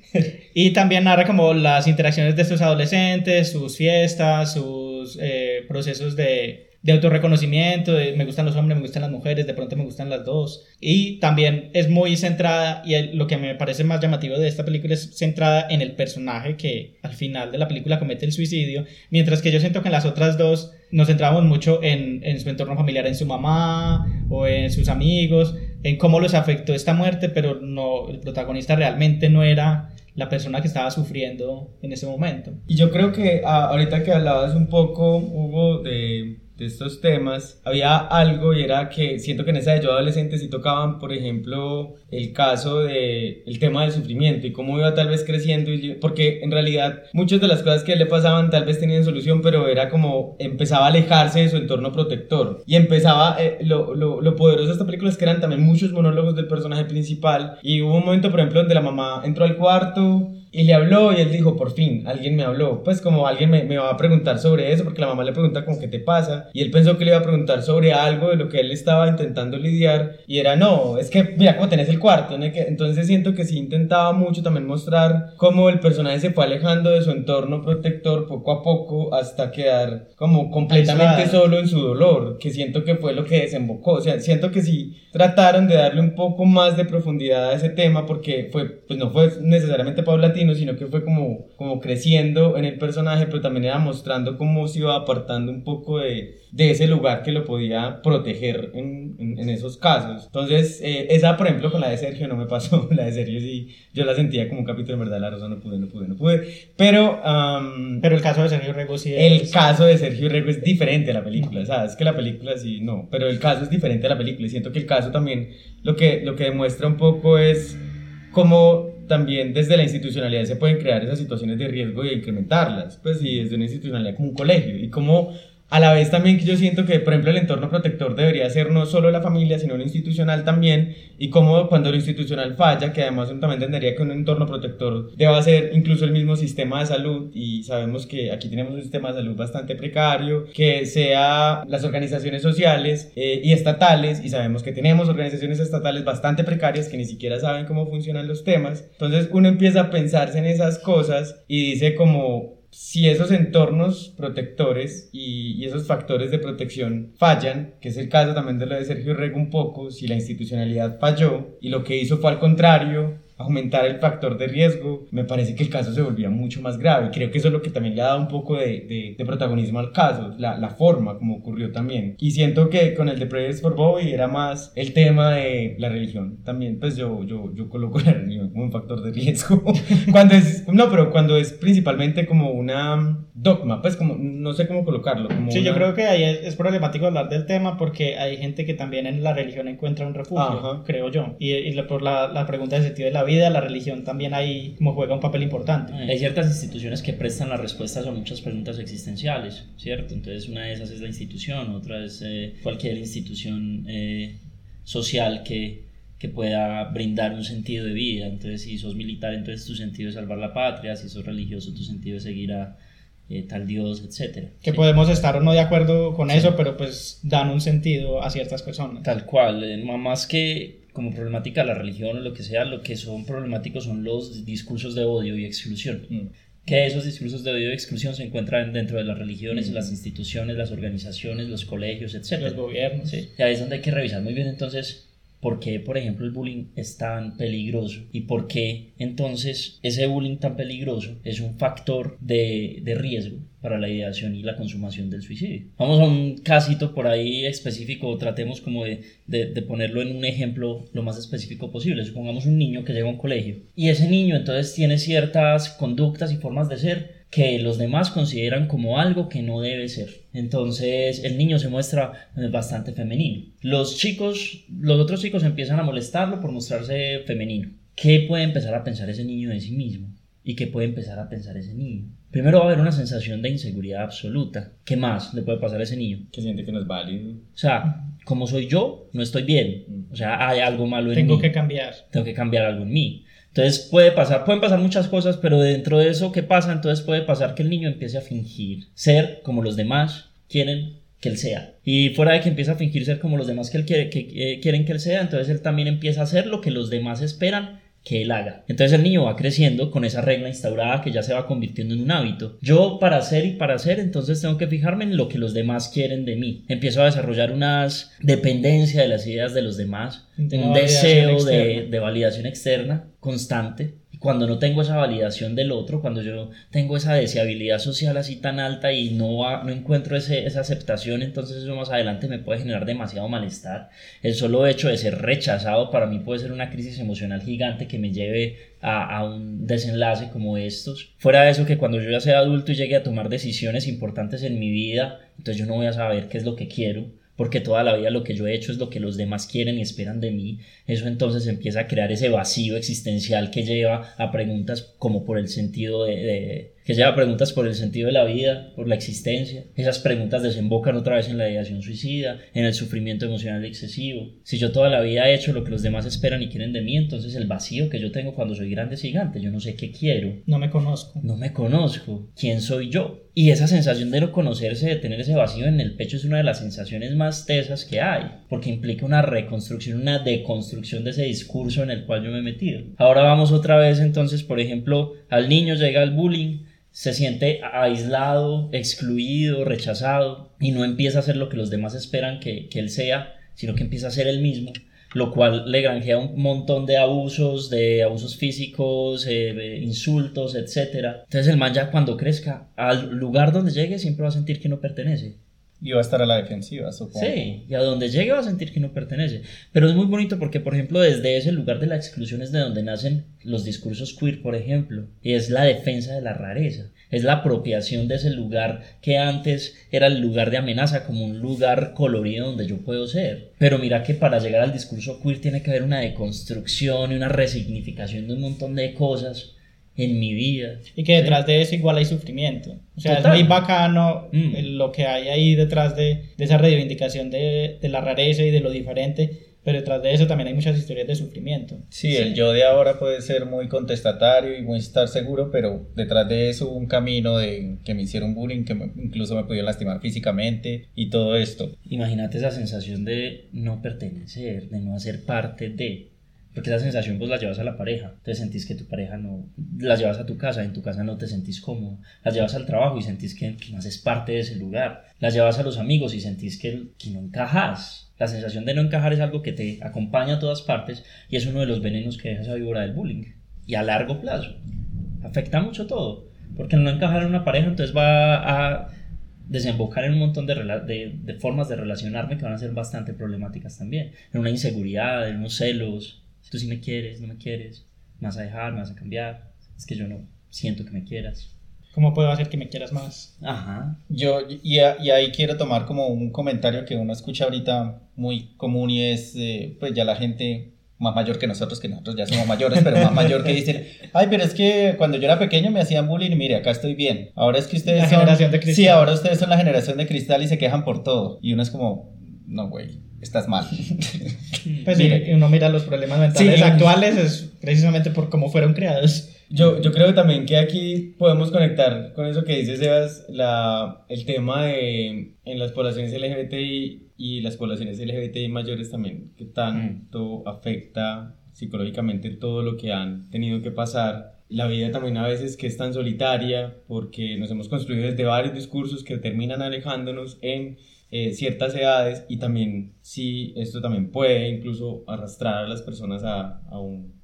y también narra como las interacciones de estos adolescentes, sus fiestas, sus eh, procesos de, de autorreconocimiento, de me gustan los hombres, me gustan las mujeres, de pronto me gustan las dos. Y también es muy centrada, y lo que me parece más llamativo de esta película es centrada en el personaje que al final de la película comete el suicidio, mientras que yo siento que en las otras dos nos centramos mucho en, en su entorno familiar, en su mamá o en sus amigos, en cómo los afectó esta muerte, pero no, el protagonista realmente no era la persona que estaba sufriendo en ese momento. Y yo creo que ah, ahorita que hablabas un poco, Hugo, de, de estos temas, había algo y era que siento que en esa de yo adolescente sí tocaban, por ejemplo, el caso de tema del sufrimiento y cómo iba tal vez creciendo, y porque en realidad muchas de las cosas que le pasaban tal vez tenían solución, pero era como empezaba a alejarse de su entorno protector y empezaba, eh, lo, lo, lo poderoso de esta película es que eran también muchos monólogos del personaje principal y hubo un momento, por ejemplo, donde la mamá entró al cuarto y le habló y él dijo, por fin, alguien me habló. Pues como alguien me, me va a preguntar sobre eso, porque la mamá le pregunta como qué te pasa. Y él pensó que le iba a preguntar sobre algo de lo que él estaba intentando lidiar. Y era, no, es que mira cómo tenés el cuarto. ¿no? Entonces siento que sí intentaba mucho también mostrar cómo el personaje se fue alejando de su entorno protector poco a poco hasta quedar como completamente Aislada. solo en su dolor, que siento que fue lo que desembocó. O sea, siento que sí trataron de darle un poco más de profundidad a ese tema porque fue, pues no fue necesariamente paulatino, sino que fue como, como creciendo en el personaje, pero también era mostrando cómo se iba apartando un poco de, de ese lugar que lo podía proteger en, en, en esos casos. Entonces, eh, esa, por ejemplo, con la de Sergio no me pasó. (laughs) La de Sergio sí, yo la sentía como un capítulo en verdad, la rosa no pude, no pude, no pude. Pero, am, Pero el caso de Sergio Rego sí el es- caso de Sergio Rego es diferente a la película, ¿sabes? Es que la película sí, no, pero el caso es diferente a la película y siento que el caso también lo que, lo que demuestra un poco es cómo también desde la institucionalidad se pueden crear esas situaciones de riesgo y incrementarlas, pues y desde una institucionalidad como un colegio. Y cómo a la vez también que yo siento que, por ejemplo, el entorno protector debería ser no solo la familia, sino lo institucional también, y cómo cuando lo institucional falla, que además también tendría que un entorno protector deba ser incluso el mismo sistema de salud, y sabemos que aquí tenemos un sistema de salud bastante precario, que sea las organizaciones sociales eh, y estatales, y sabemos que tenemos organizaciones estatales bastante precarias que ni siquiera saben cómo funcionan los temas, entonces uno empieza a pensarse en esas cosas y dice como si esos entornos protectores y, y esos factores de protección fallan, que es el caso también de lo de Sergio Rego un poco, si la institucionalidad falló y lo que hizo fue al contrario, aumentar el factor de riesgo, me parece que el caso se volvía mucho más grave. Creo que eso es lo que también le ha dado un poco de, de- de protagonismo al caso, la, la forma como ocurrió también. Y siento que con el de Prayers for Bobby era más el tema de la religión. También, pues yo, yo, yo coloco la religión como un factor de riesgo. (laughs) cuando es, no, pero cuando es principalmente como una dogma, pues como, no sé cómo colocarlo. Como Sí, yo una- creo que ahí es, es problemático hablar del tema porque hay gente que también en la religión encuentra un refugio, Ajá. creo yo. Y, y por la, la pregunta del sentido de la vida, la religión también ahí como juega un papel importante. Hay ciertas instituciones que prestan las respuestas a muchas preguntas existenciales, ¿cierto? Entonces una de esas es la institución, otra es eh, cualquier institución eh, social que, que pueda brindar un sentido de vida. Entonces si sos militar, entonces tu sentido es salvar la patria, si sos religioso, tu sentido es seguir a eh, tal Dios, etc. Que podemos estar o no de acuerdo con eso, pero pues dan un sentido a ciertas personas. Tal cual, eh, más que como problemática la religión o lo que sea, lo que son problemáticos son los discursos de odio y exclusión. Mm. Que esos discursos de odio y exclusión se encuentran dentro de las religiones, las instituciones, las organizaciones, los colegios, etc. Los gobiernos. Sí. Y ahí es donde hay que revisar muy bien entonces por qué, por ejemplo, el bullying es tan peligroso y por qué entonces ese bullying tan peligroso es un factor de, de riesgo para la ideación y la consumación del suicidio. Vamos a un casito por ahí específico, tratemos como de, de, de ponerlo en un ejemplo lo más específico posible. Supongamos un niño que llega a un colegio y ese niño entonces tiene ciertas conductas y formas de ser que los demás consideran como algo que no debe ser. Entonces el niño se muestra bastante femenino. Los chicos, los otros chicos empiezan a molestarlo por mostrarse femenino. ¿Qué puede empezar a pensar ese niño de sí mismo? ¿Y qué puede empezar a pensar ese niño? Primero va a haber una sensación de inseguridad absoluta. ¿Qué más le puede pasar a ese niño? Que siente que no es válido. O sea, como soy yo, no estoy bien. O sea, hay algo malo en Tengo mí. que cambiar. Tengo que cambiar algo en mí. Entonces puede pasar, pueden pasar muchas cosas, pero dentro de eso que pasa, entonces puede pasar que el niño empiece a fingir ser como los demás quieren que él sea. Y fuera de que empiece a fingir ser como los demás que él eh, quieren que él sea, entonces él también empieza a hacer lo que los demás esperan que él haga. Entonces el niño va creciendo con esa regla instaurada que ya se va convirtiendo en un hábito. Yo para hacer y para hacer, entonces tengo que fijarme en lo que los demás quieren de mí. Empiezo a desarrollar unas dependencia de las ideas de los demás, De un una deseo de, de validación externa constante. Cuando no tengo esa validación del otro, cuando yo tengo esa deseabilidad social así tan alta y no, no encuentro ese- esa aceptación, entonces eso más adelante me puede generar demasiado malestar. El solo hecho de ser rechazado para mí puede ser una crisis emocional gigante que me lleve a, a un desenlace como estos. Fuera de eso, que cuando yo ya sea adulto y llegue a tomar decisiones importantes en mi vida, entonces yo no voy a saber qué es lo que quiero porque toda la vida lo que yo he hecho es lo que los demás quieren y esperan de mí, eso entonces empieza a crear ese vacío existencial que lleva a preguntas como por el sentido de, de- que lleva preguntas por el sentido de la vida, por la existencia. Esas preguntas desembocan otra vez en la ideación suicida, en el sufrimiento emocional excesivo. Si yo toda la vida he hecho lo que los demás esperan y quieren de mí, entonces el vacío que yo tengo cuando soy grande es gigante, yo no sé qué quiero, No me conozco. no me conozco, quién soy yo. Y esa sensación de no conocerse, de tener ese vacío en el pecho, es una de las sensaciones más tesas que hay, porque implica una reconstrucción, una deconstrucción de ese discurso en el cual yo me he metido. Ahora vamos otra vez entonces, por ejemplo, al niño llega el bullying, se siente aislado, excluido, rechazado, y no empieza a hacer lo que los demás esperan que, que él sea, sino que empieza a ser él mismo lo cual le granjea un montón de abusos, de abusos físicos, eh, insultos, etc. Entonces el man ya cuando crezca, al lugar donde llegue siempre va a sentir que no pertenece. Y va a estar a la defensiva, supongo. Sí, y a donde llegue va a sentir que no pertenece. Pero es muy bonito porque, por ejemplo, desde ese lugar de la exclusión es de donde nacen los discursos queer, por ejemplo, y es la defensa de la rareza, es la apropiación de ese lugar que antes era el lugar de amenaza, como un lugar colorido donde yo puedo ser. Pero mira que para llegar al discurso queer tiene que haber una deconstrucción y una resignificación de un montón de cosas en mi vida. Y que detrás de eso igual hay sufrimiento. O sea, Total. es muy bacano Mm. el- lo que hay ahí detrás de, de esa reivindicación de, de la rareza y de lo diferente, pero detrás de eso también hay muchas historias de sufrimiento. Sí, el yo de ahora puede ser muy contestatario y muy estar seguro, pero detrás de eso hubo un camino de que me hicieron bullying, que me- incluso me pudieron lastimar físicamente y todo esto. Imagínate esa sensación de no pertenecer, de no hacer parte de. Porque esa sensación vos la llevas a la pareja. Te sentís que tu pareja no. La llevas a tu casa, en tu casa no te sentís cómodo. La llevas al trabajo y sentís que, que no haces parte de ese lugar. La llevas a los amigos y sentís que, que no encajas. La sensación de no encajar es algo que te acompaña a todas partes y es uno de los venenos que deja esa víbora del bullying. Y a largo plazo. Afecta mucho todo. Porque no encajar en una pareja entonces va a desembocar en un montón de, de, de formas de relacionarme que van a ser bastante problemáticas también. En una inseguridad, en unos celos. Tú sí me quieres, no me quieres, me vas a dejar, me vas a cambiar. Es que yo no siento que me quieras. ¿Cómo puedo hacer que me quieras más? Ajá. Yo, y, a- y ahí quiero tomar como un comentario que uno escucha ahorita muy común y es, eh, pues ya la gente más mayor que nosotros, que nosotros ya somos mayores, pero más mayor que dicen, (laughs) ay, pero es que cuando yo era pequeño me hacían bullying y mire, acá estoy bien. Ahora es que ustedes La son... generación de cristal. Sí, ahora ustedes son la generación de cristal y se quejan por todo. Y uno es como, no, güey, estás mal. (laughs) Pues Mire. si uno mira los problemas mentales Sí. actuales es precisamente por cómo fueron creados. Yo, yo creo también que aquí podemos conectar con eso que dice Sebas, la, el tema de en las poblaciones LGBTI y las poblaciones LGBTI mayores también, que tanto afecta psicológicamente todo lo que han tenido que pasar. La vida también a veces que es tan solitaria porque nos hemos construido desde varios discursos que terminan alejándonos en eh, ciertas edades y también sí, esto también puede incluso arrastrar a las personas a, a un,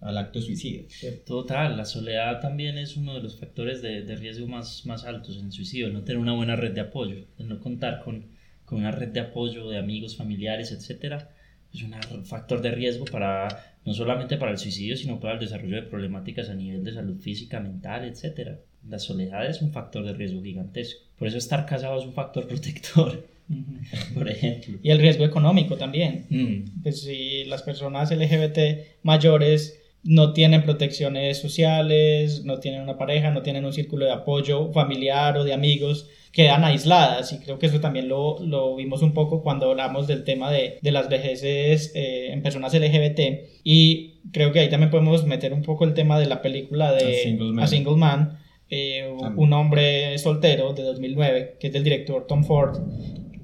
al acto suicida. Total, la soledad también es uno de los factores de, de riesgo más, más altos en el suicidio, no tener una buena red de apoyo, el no contar con, con una red de apoyo de amigos, familiares, etcétera, es un factor de riesgo para no solamente para el suicidio, sino para el desarrollo de problemáticas a nivel de salud física, mental, etc. La soledad es un factor de riesgo gigantesco. Por eso estar casado es un factor (laughs) protector, por ejemplo. Y el riesgo económico también. Mm. Pues si las personas LGBT mayores no tienen protecciones sociales, no tienen una pareja, no tienen un círculo de apoyo familiar o de amigos, quedan aisladas y creo que eso también lo, lo vimos un poco cuando hablamos del tema de, de las vejeces eh, en personas LGBT y creo que ahí también podemos meter un poco el tema de la película de A Single Man. Eh, un hombre soltero de 2009 que es del director Tom Ford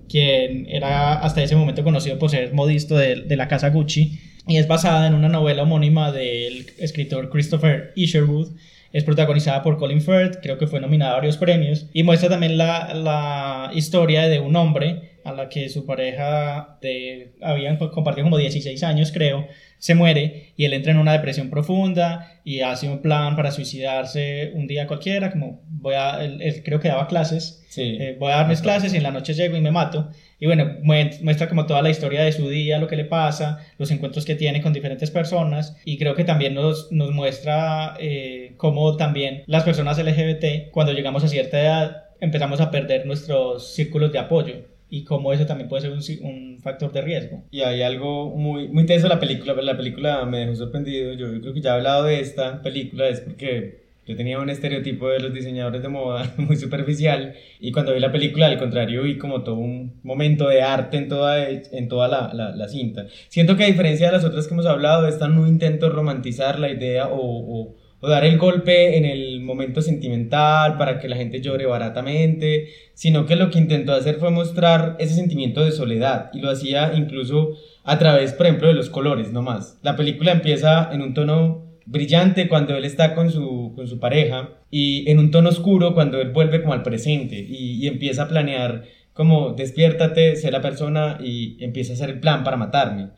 quien era hasta ese momento conocido por ser modisto de, de la casa Gucci y es basada en una novela homónima del escritor Christopher Isherwood. Es protagonizada por Colin Firth, creo que fue nominada a varios premios, y muestra también la, la historia de un hombre a la que su pareja de, habían compartido como 16 años, creo, se muere y él entra en una depresión profunda y hace un plan para suicidarse un día cualquiera, como voy a, él, él creo que daba clases, Sí. eh, voy a dar mis clases y en la noche llego y me mato. Y bueno, mue- muestra como toda la historia de su día, lo que le pasa, los encuentros que tiene con diferentes personas. Y creo que también nos, nos muestra eh, cómo también las personas LGBT, cuando llegamos a cierta edad, empezamos a perder nuestros círculos de apoyo. Y cómo eso también puede ser un, un factor de riesgo. Y hay algo muy, muy tenso en la película, la película me dejó sorprendido. Yo creo que ya he hablado de esta película, es porque yo tenía un estereotipo de los diseñadores de moda (laughs) muy superficial y cuando vi la película, al contrario, vi como todo un momento de arte en toda, en toda la, la, la cinta. Siento que a diferencia de las otras que hemos hablado, esta no intento romantizar la idea o, o, o dar el golpe en el momento sentimental para que la gente llore baratamente, sino que lo que intentó hacer fue mostrar ese sentimiento de soledad y lo hacía incluso a través, por ejemplo, de los colores, no más. La película empieza en un tono brillante cuando él está con su, con su pareja y en un tono oscuro cuando él vuelve como al presente y, y empieza a planear como despiértate, sé la persona y empieza a hacer el plan para matarme.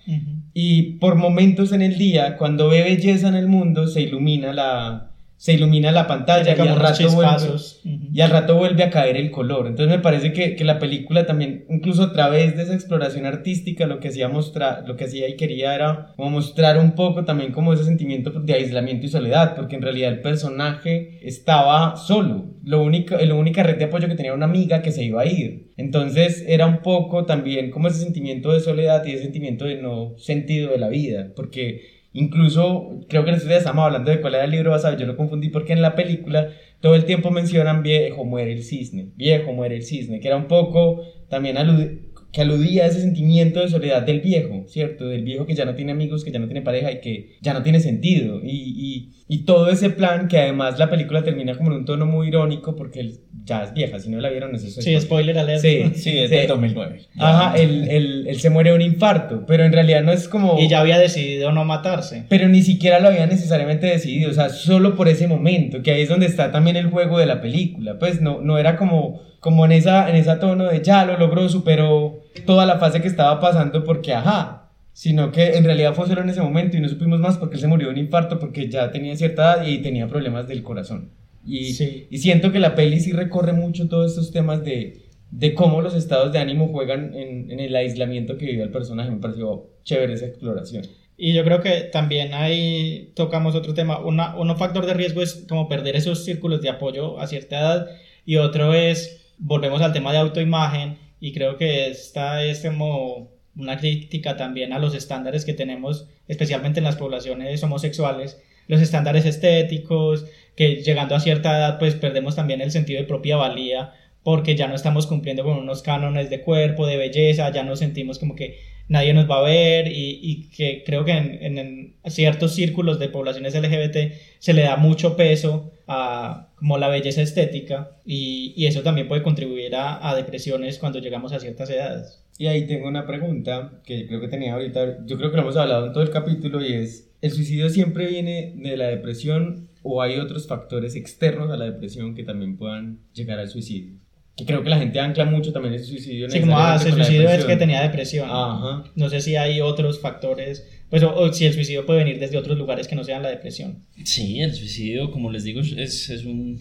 Y por momentos en el día, cuando ve belleza en el mundo, se ilumina la, se ilumina la pantalla y al, rato vuelve, chispazos. Ujú. y al rato vuelve a caer el color. Entonces me parece que, que la película también, incluso a través de esa exploración artística, lo que hacía mostrar, lo que hacía y quería era como mostrar un poco también como ese sentimiento de aislamiento y soledad, porque en realidad el personaje estaba solo. Lo único, la única red de apoyo que tenía era una amiga que se iba a ir. Entonces era un poco también como ese sentimiento de soledad y ese sentimiento de no sentido de la vida, porque Incluso, creo que en días estamos hablando de cuál era el libro basado, yo lo confundí porque en la película todo el tiempo mencionan viejo muere el cisne, viejo muere el cisne, que era un poco también alud- que aludía a ese sentimiento de soledad del viejo, ¿cierto? Del viejo que ya no tiene amigos, que ya no tiene pareja y que ya no tiene sentido. Y, y, y todo ese plan que además la película termina como en un tono muy irónico porque él ya es vieja, si no la vieron eso es Sí, spoiler alert. Sí, (laughs) Sí, es Sí. del 2009. Ajá, él, él, él se muere de un infarto, pero en realidad no es como... Y ya había decidido no matarse. Pero ni siquiera lo había necesariamente decidido, o sea, solo por ese momento, que ahí es donde está también el juego de la película, pues no, no era como, como en, esa, en esa tono de ya lo logró, superó toda la fase que estaba pasando porque ajá, sino que en realidad fue solo en ese momento y no supimos más porque él se murió de un infarto porque ya tenía cierta edad y tenía problemas del corazón. Y, Sí. y siento que la peli sí recorre mucho todos estos temas de, de cómo los estados de ánimo juegan en, en el aislamiento que vive el personaje, me pareció chévere esa exploración. Y yo creo que también ahí tocamos otro tema. Una, un factor de riesgo es como perder esos círculos de apoyo a cierta edad y otro es, volvemos al tema de autoimagen y creo que esta es como una crítica también a los estándares que tenemos, especialmente en las poblaciones homosexuales, los estándares estéticos, que llegando a cierta edad pues perdemos también el sentido de propia valía porque ya no estamos cumpliendo con unos cánones de cuerpo, de belleza, ya nos sentimos como que nadie nos va a ver y, y que creo que en, en- ciertos círculos de poblaciones LGBT se le da mucho peso a como la belleza estética y, y eso también puede contribuir a, a depresiones cuando llegamos a ciertas edades. Y ahí tengo una pregunta que creo que tenía ahorita, yo creo que lo hemos hablado en todo el capítulo y es, ¿el suicidio siempre viene de la depresión o hay otros factores externos a la depresión que también puedan llegar al suicidio? Que creo que la gente ancla mucho también ese suicidio. Sí, como, ah, la suicidó es que tenía depresión. Ajá. No sé si hay otros factores, pues o, o si el suicidio puede venir desde otros lugares que no sean la depresión. Sí, el suicidio, como les digo, es, es un.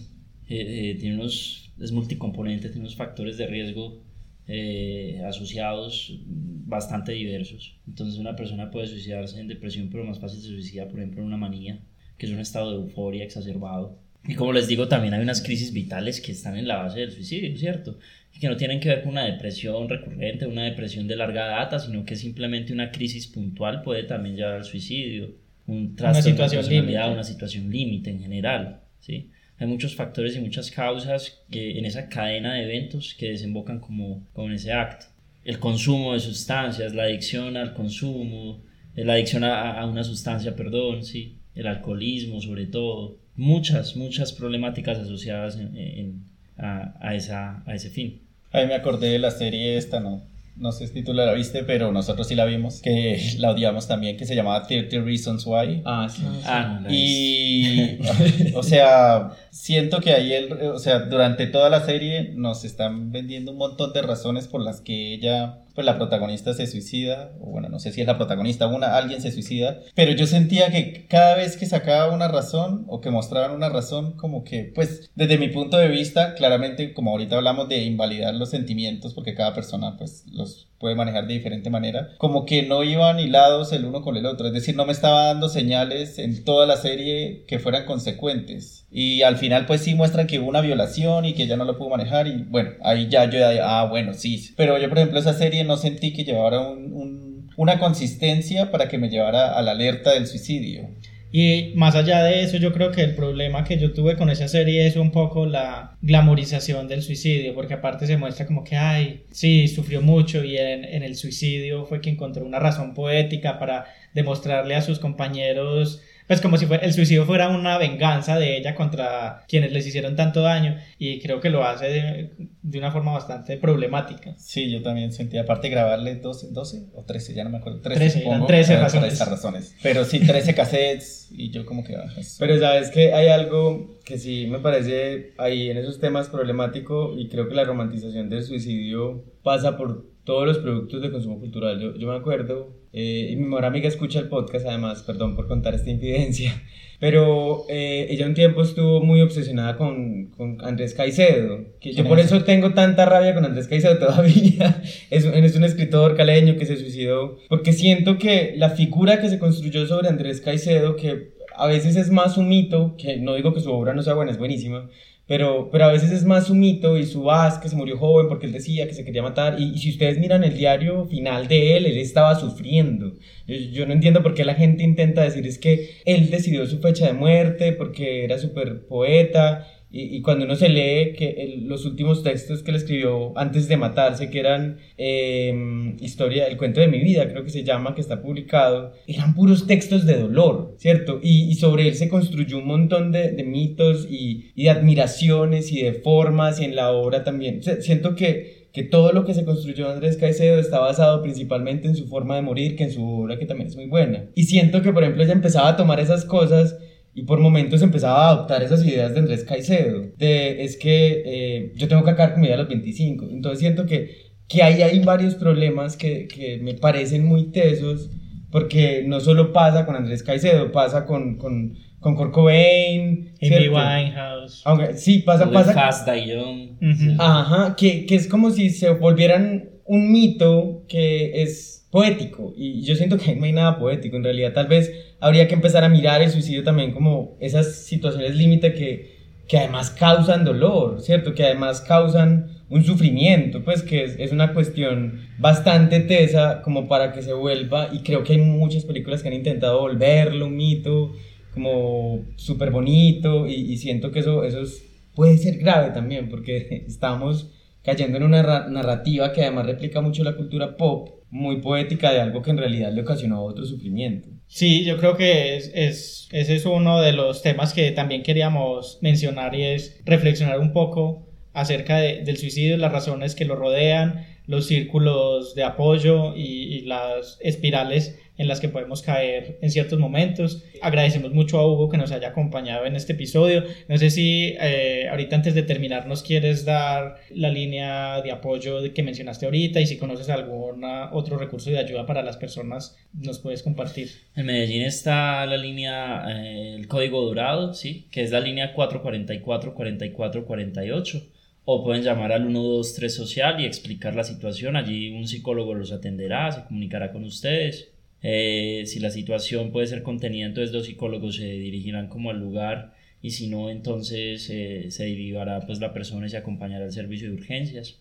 eh, eh, tiene unos. Es multicomponente, tiene unos factores de riesgo eh, asociados bastante diversos. Entonces una persona puede suicidarse en depresión, pero más fácil se suicida, por ejemplo, en una manía, que es un estado de euforia exacerbado. Y como les digo, también hay unas crisis vitales que están en la base del suicidio, ¿cierto? Y que no tienen que ver con una depresión recurrente, una depresión de larga data, sino que simplemente una crisis puntual puede también llevar al suicidio, un trastorno situación de personalidad, límite. una situación límite en general, ¿sí? Hay muchos factores y muchas causas que en esa cadena de eventos que desembocan como, como en ese acto. El consumo de sustancias, la adicción al consumo, la adicción a, a una sustancia, perdón, sí, el alcoholismo sobre todo, muchas, muchas problemáticas asociadas en- en- a, a esa, a ese fin. Ahí me acordé de la serie esta, no, no sé si tú la viste, pero nosotros sí la vimos, que la odiamos también, que se llamaba 30 Reasons Why. Ah, sí. Ah, no, la Y, (laughs) o sea, siento que ahí, el, o sea, durante toda la serie nos están vendiendo un montón de razones por las que ella, pues la protagonista se suicida, o bueno, no sé si es la protagonista, una, alguien se suicida, pero yo sentía que cada vez que sacaba una razón o que mostraban una razón, como que, pues, desde mi punto de vista, claramente, como ahorita hablamos de invalidar los sentimientos, porque cada persona, pues, los puede manejar de diferente manera, como que no iban hilados el uno con el otro, es decir, no me estaba dando señales en toda la serie que fueran consecuentes. Y al final pues sí muestran que hubo una violación y que ella no lo pudo manejar y bueno, ahí ya yo, ah, bueno, sí. Pero yo por ejemplo esa serie no sentí que llevara un- un- una consistencia para que me llevara a la alerta del suicidio. Y más allá de eso, yo creo que el problema que yo tuve con esa serie es un poco la glamorización del suicidio, porque aparte se muestra como que, ay, sí, sufrió mucho y en, en el suicidio fue que encontró una razón poética para demostrarle a sus compañeros, pues como si fue, el suicidio fuera una venganza de ella contra quienes les hicieron tanto daño, y creo que lo hace de, de una forma bastante problemática. Sí, yo también sentí, aparte grabarle 12, 12 o 13, ya no me acuerdo. 13, 13, eran supongo, 13 por razones. esas razones. Pero sí, 13 (laughs) cassettes y yo como que... ah, es- Pero sabes que hay algo que sí me parece ahí en esos temas problemático y creo que la romantización del suicidio pasa por todos los productos de consumo cultural. Yo, yo me acuerdo, eh, y mi mejor amiga escucha el podcast además, perdón por contar esta infidencia, (laughs) pero eh, ella un tiempo estuvo muy obsesionada con, con Andrés Caicedo, que yo ¿Quién por es? eso tengo tanta rabia con Andrés Caicedo (laughs) todavía. es, es un escritor caleño que se suicidó, porque siento que la figura que se construyó sobre Andrés Caicedo, que a veces es más un mito, que no digo que su obra no sea buena, es buenísima, pero, pero a veces es más un mito y su as que se murió joven porque él decía que se quería matar y, y si ustedes miran el diario final de él, él estaba sufriendo. Yo, yo no entiendo por qué la gente intenta decir es que él decidió su fecha de muerte porque era súper poeta y, y cuando uno se lee que el- los últimos textos que él escribió antes de matarse, que eran eh, historia, el cuento de mi vida, creo que se llama, que está publicado, eran puros textos de dolor, ¿cierto? Y, y sobre él se construyó un montón de, de mitos y, y de admiraciones y de formas y en la obra también. O sea, siento que, que todo lo que se construyó Andrés Caicedo está basado principalmente en su forma de morir, que en su obra, que también es muy buena. Y siento que, por ejemplo, ella empezaba a tomar esas cosas y por momentos empezaba a adoptar esas ideas de Andrés Caicedo. De, es que eh, yo tengo que acabar con mi vida a los 25. Entonces siento que, que ahí hay varios problemas que, que me parecen muy tesos, porque no solo pasa con Andrés Caicedo, pasa con, con, con Kurt Cobain, Amy. Winehouse. Aunque sí, pasa, pasa. Young. Ujú. Sí. Ajá, que, que es como si se volvieran un mito que es poético. Y yo siento que (laughs) no hay nada poético. En realidad, tal vez habría que empezar a mirar el suicidio también como esas situaciones límite que, que además causan dolor, ¿cierto? Que además causan un sufrimiento, pues que es, una cuestión bastante tesa como para que se vuelva, y creo que hay muchas películas que han intentado volverlo un mito como súper bonito, y, y siento que eso, eso es- puede ser grave también, porque (laughs) estamos cayendo en una ra- narrativa que además replica mucho la cultura pop, muy poética de algo que en realidad le ocasionó otro sufrimiento. Sí, yo creo que es, es- ese es uno de los temas que también queríamos mencionar y es reflexionar un poco acerca de- del suicidio, las razones que lo rodean, los círculos de apoyo y, las espirales en las que podemos caer en ciertos momentos. Agradecemos mucho a Hugo que nos haya acompañado en este episodio. No sé si eh, ahorita antes de terminar nos quieres dar la línea de apoyo que mencionaste ahorita y si conoces algún otro recurso de ayuda para las personas nos puedes compartir. En Medellín está la línea, eh, el código dorado, ¿sí? Que es la línea 444-4448. O pueden llamar al 123 social y explicar la situación. Allí un psicólogo los atenderá, se comunicará con ustedes. Eh, si la situación puede ser contenida, entonces los psicólogos se dirigirán como al lugar y si no, entonces eh, se derivará pues la persona y se acompañará al servicio de urgencias.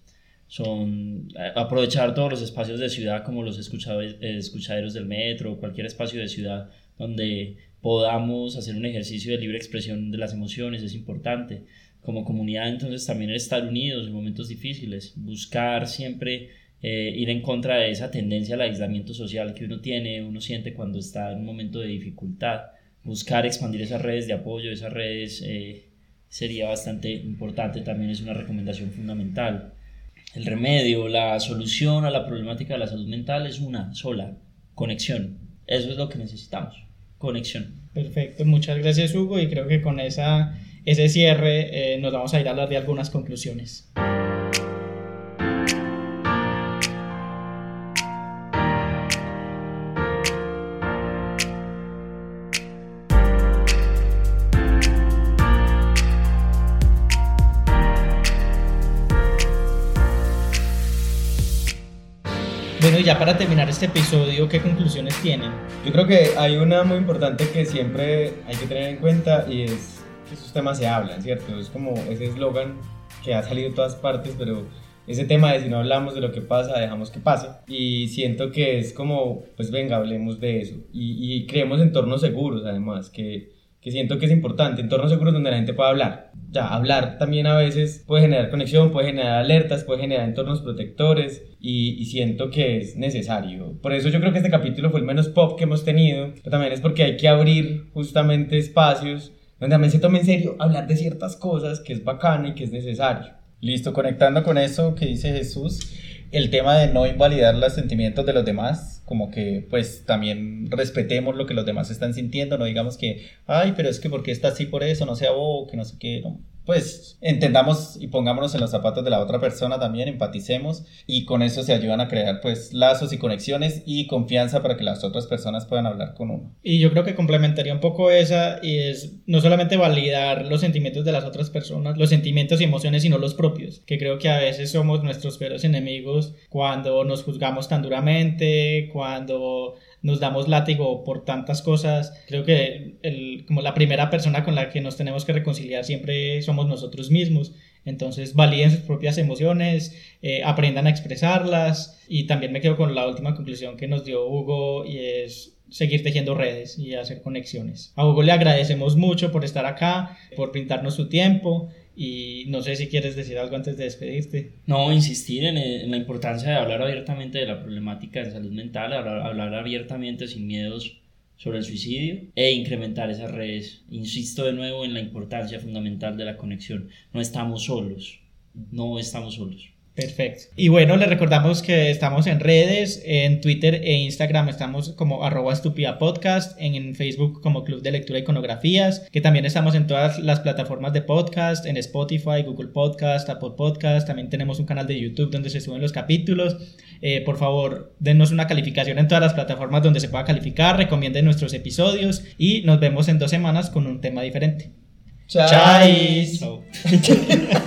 Son eh, aprovechar todos los espacios de ciudad como los escuchaderos del metro cualquier espacio de ciudad donde podamos hacer un ejercicio de libre expresión de las emociones es importante como comunidad entonces también estar unidos en momentos difíciles, buscar siempre eh, ir en contra de esa tendencia al aislamiento social que uno tiene, uno siente cuando está en un momento de dificultad, buscar expandir esas redes de apoyo, esas redes eh, sería bastante importante, también es una recomendación fundamental. El remedio, la solución a la problemática de la salud mental es una sola, conexión. Eso es lo que necesitamos, conexión. Perfecto, muchas gracias Hugo y creo que con esa ese cierre eh, nos vamos a ir a hablar de algunas conclusiones. Bueno, y ya para terminar este episodio, ¿qué conclusiones tienen? Yo creo que hay una muy importante que siempre hay que tener en cuenta y es esos temas se hablan, ¿cierto? Es como ese eslogan que ha salido de todas partes, pero ese tema de si no hablamos de lo que pasa, dejamos que pase. Y siento que es como, pues venga, hablemos de eso. Y, y creemos entornos seguros, además, que, que siento que es importante, entornos seguros donde la gente pueda hablar. Ya, hablar también a veces puede generar conexión, puede generar alertas, puede generar entornos protectores y, y, siento que es necesario. Por eso yo creo que este capítulo fue el menos pop que hemos tenido, pero también es porque hay que abrir justamente espacios donde también se tome en serio hablar de ciertas cosas que es bacano y que es necesario. Listo, conectando con eso que dice Jesús, el tema de no invalidar los sentimientos de los demás, como que pues también respetemos lo que los demás están sintiendo, no digamos que, ay, pero es que porque está así por eso, no sea vos, que no sé qué, no pues entendamos y pongámonos en los zapatos de la otra persona también, empaticemos y con eso se ayudan a crear pues lazos y conexiones y confianza para que las otras personas puedan hablar con uno. Y yo creo que complementaría un poco esa y es no solamente validar los sentimientos de las otras personas, los sentimientos y emociones, sino los propios, que creo que a veces somos nuestros peores enemigos cuando nos juzgamos tan duramente, cuando nos damos látigo por tantas cosas. Creo que el, como la primera persona con la que nos tenemos que reconciliar siempre somos nosotros mismos. Entonces validen sus propias emociones, eh, aprendan a expresarlas y también me quedo con la última conclusión que nos dio Hugo y es seguir tejiendo redes y hacer conexiones. A Hugo le agradecemos mucho por estar acá, por pintarnos su tiempo y no sé si quieres decir algo antes de despedirte. No, insistir en, la importancia de hablar abiertamente de la problemática de salud mental, hablar, abiertamente sin miedos sobre el suicidio e incrementar esas redes. Insisto de nuevo en la importancia fundamental de la conexión. No estamos solos, no estamos solos. Perfecto. Y bueno, les recordamos que estamos en redes, en Twitter e Instagram estamos como arroba podcast, en Facebook como Club de Lectura Iconografías, que también estamos en todas las plataformas de podcast, en Spotify, Google Podcast, Apple Podcast, también tenemos un canal de YouTube donde se suben los capítulos. Eh, por favor, denos una calificación en todas las plataformas donde se pueda calificar, recomienden nuestros episodios y nos vemos en dos semanas con un tema diferente. Chao. (laughs)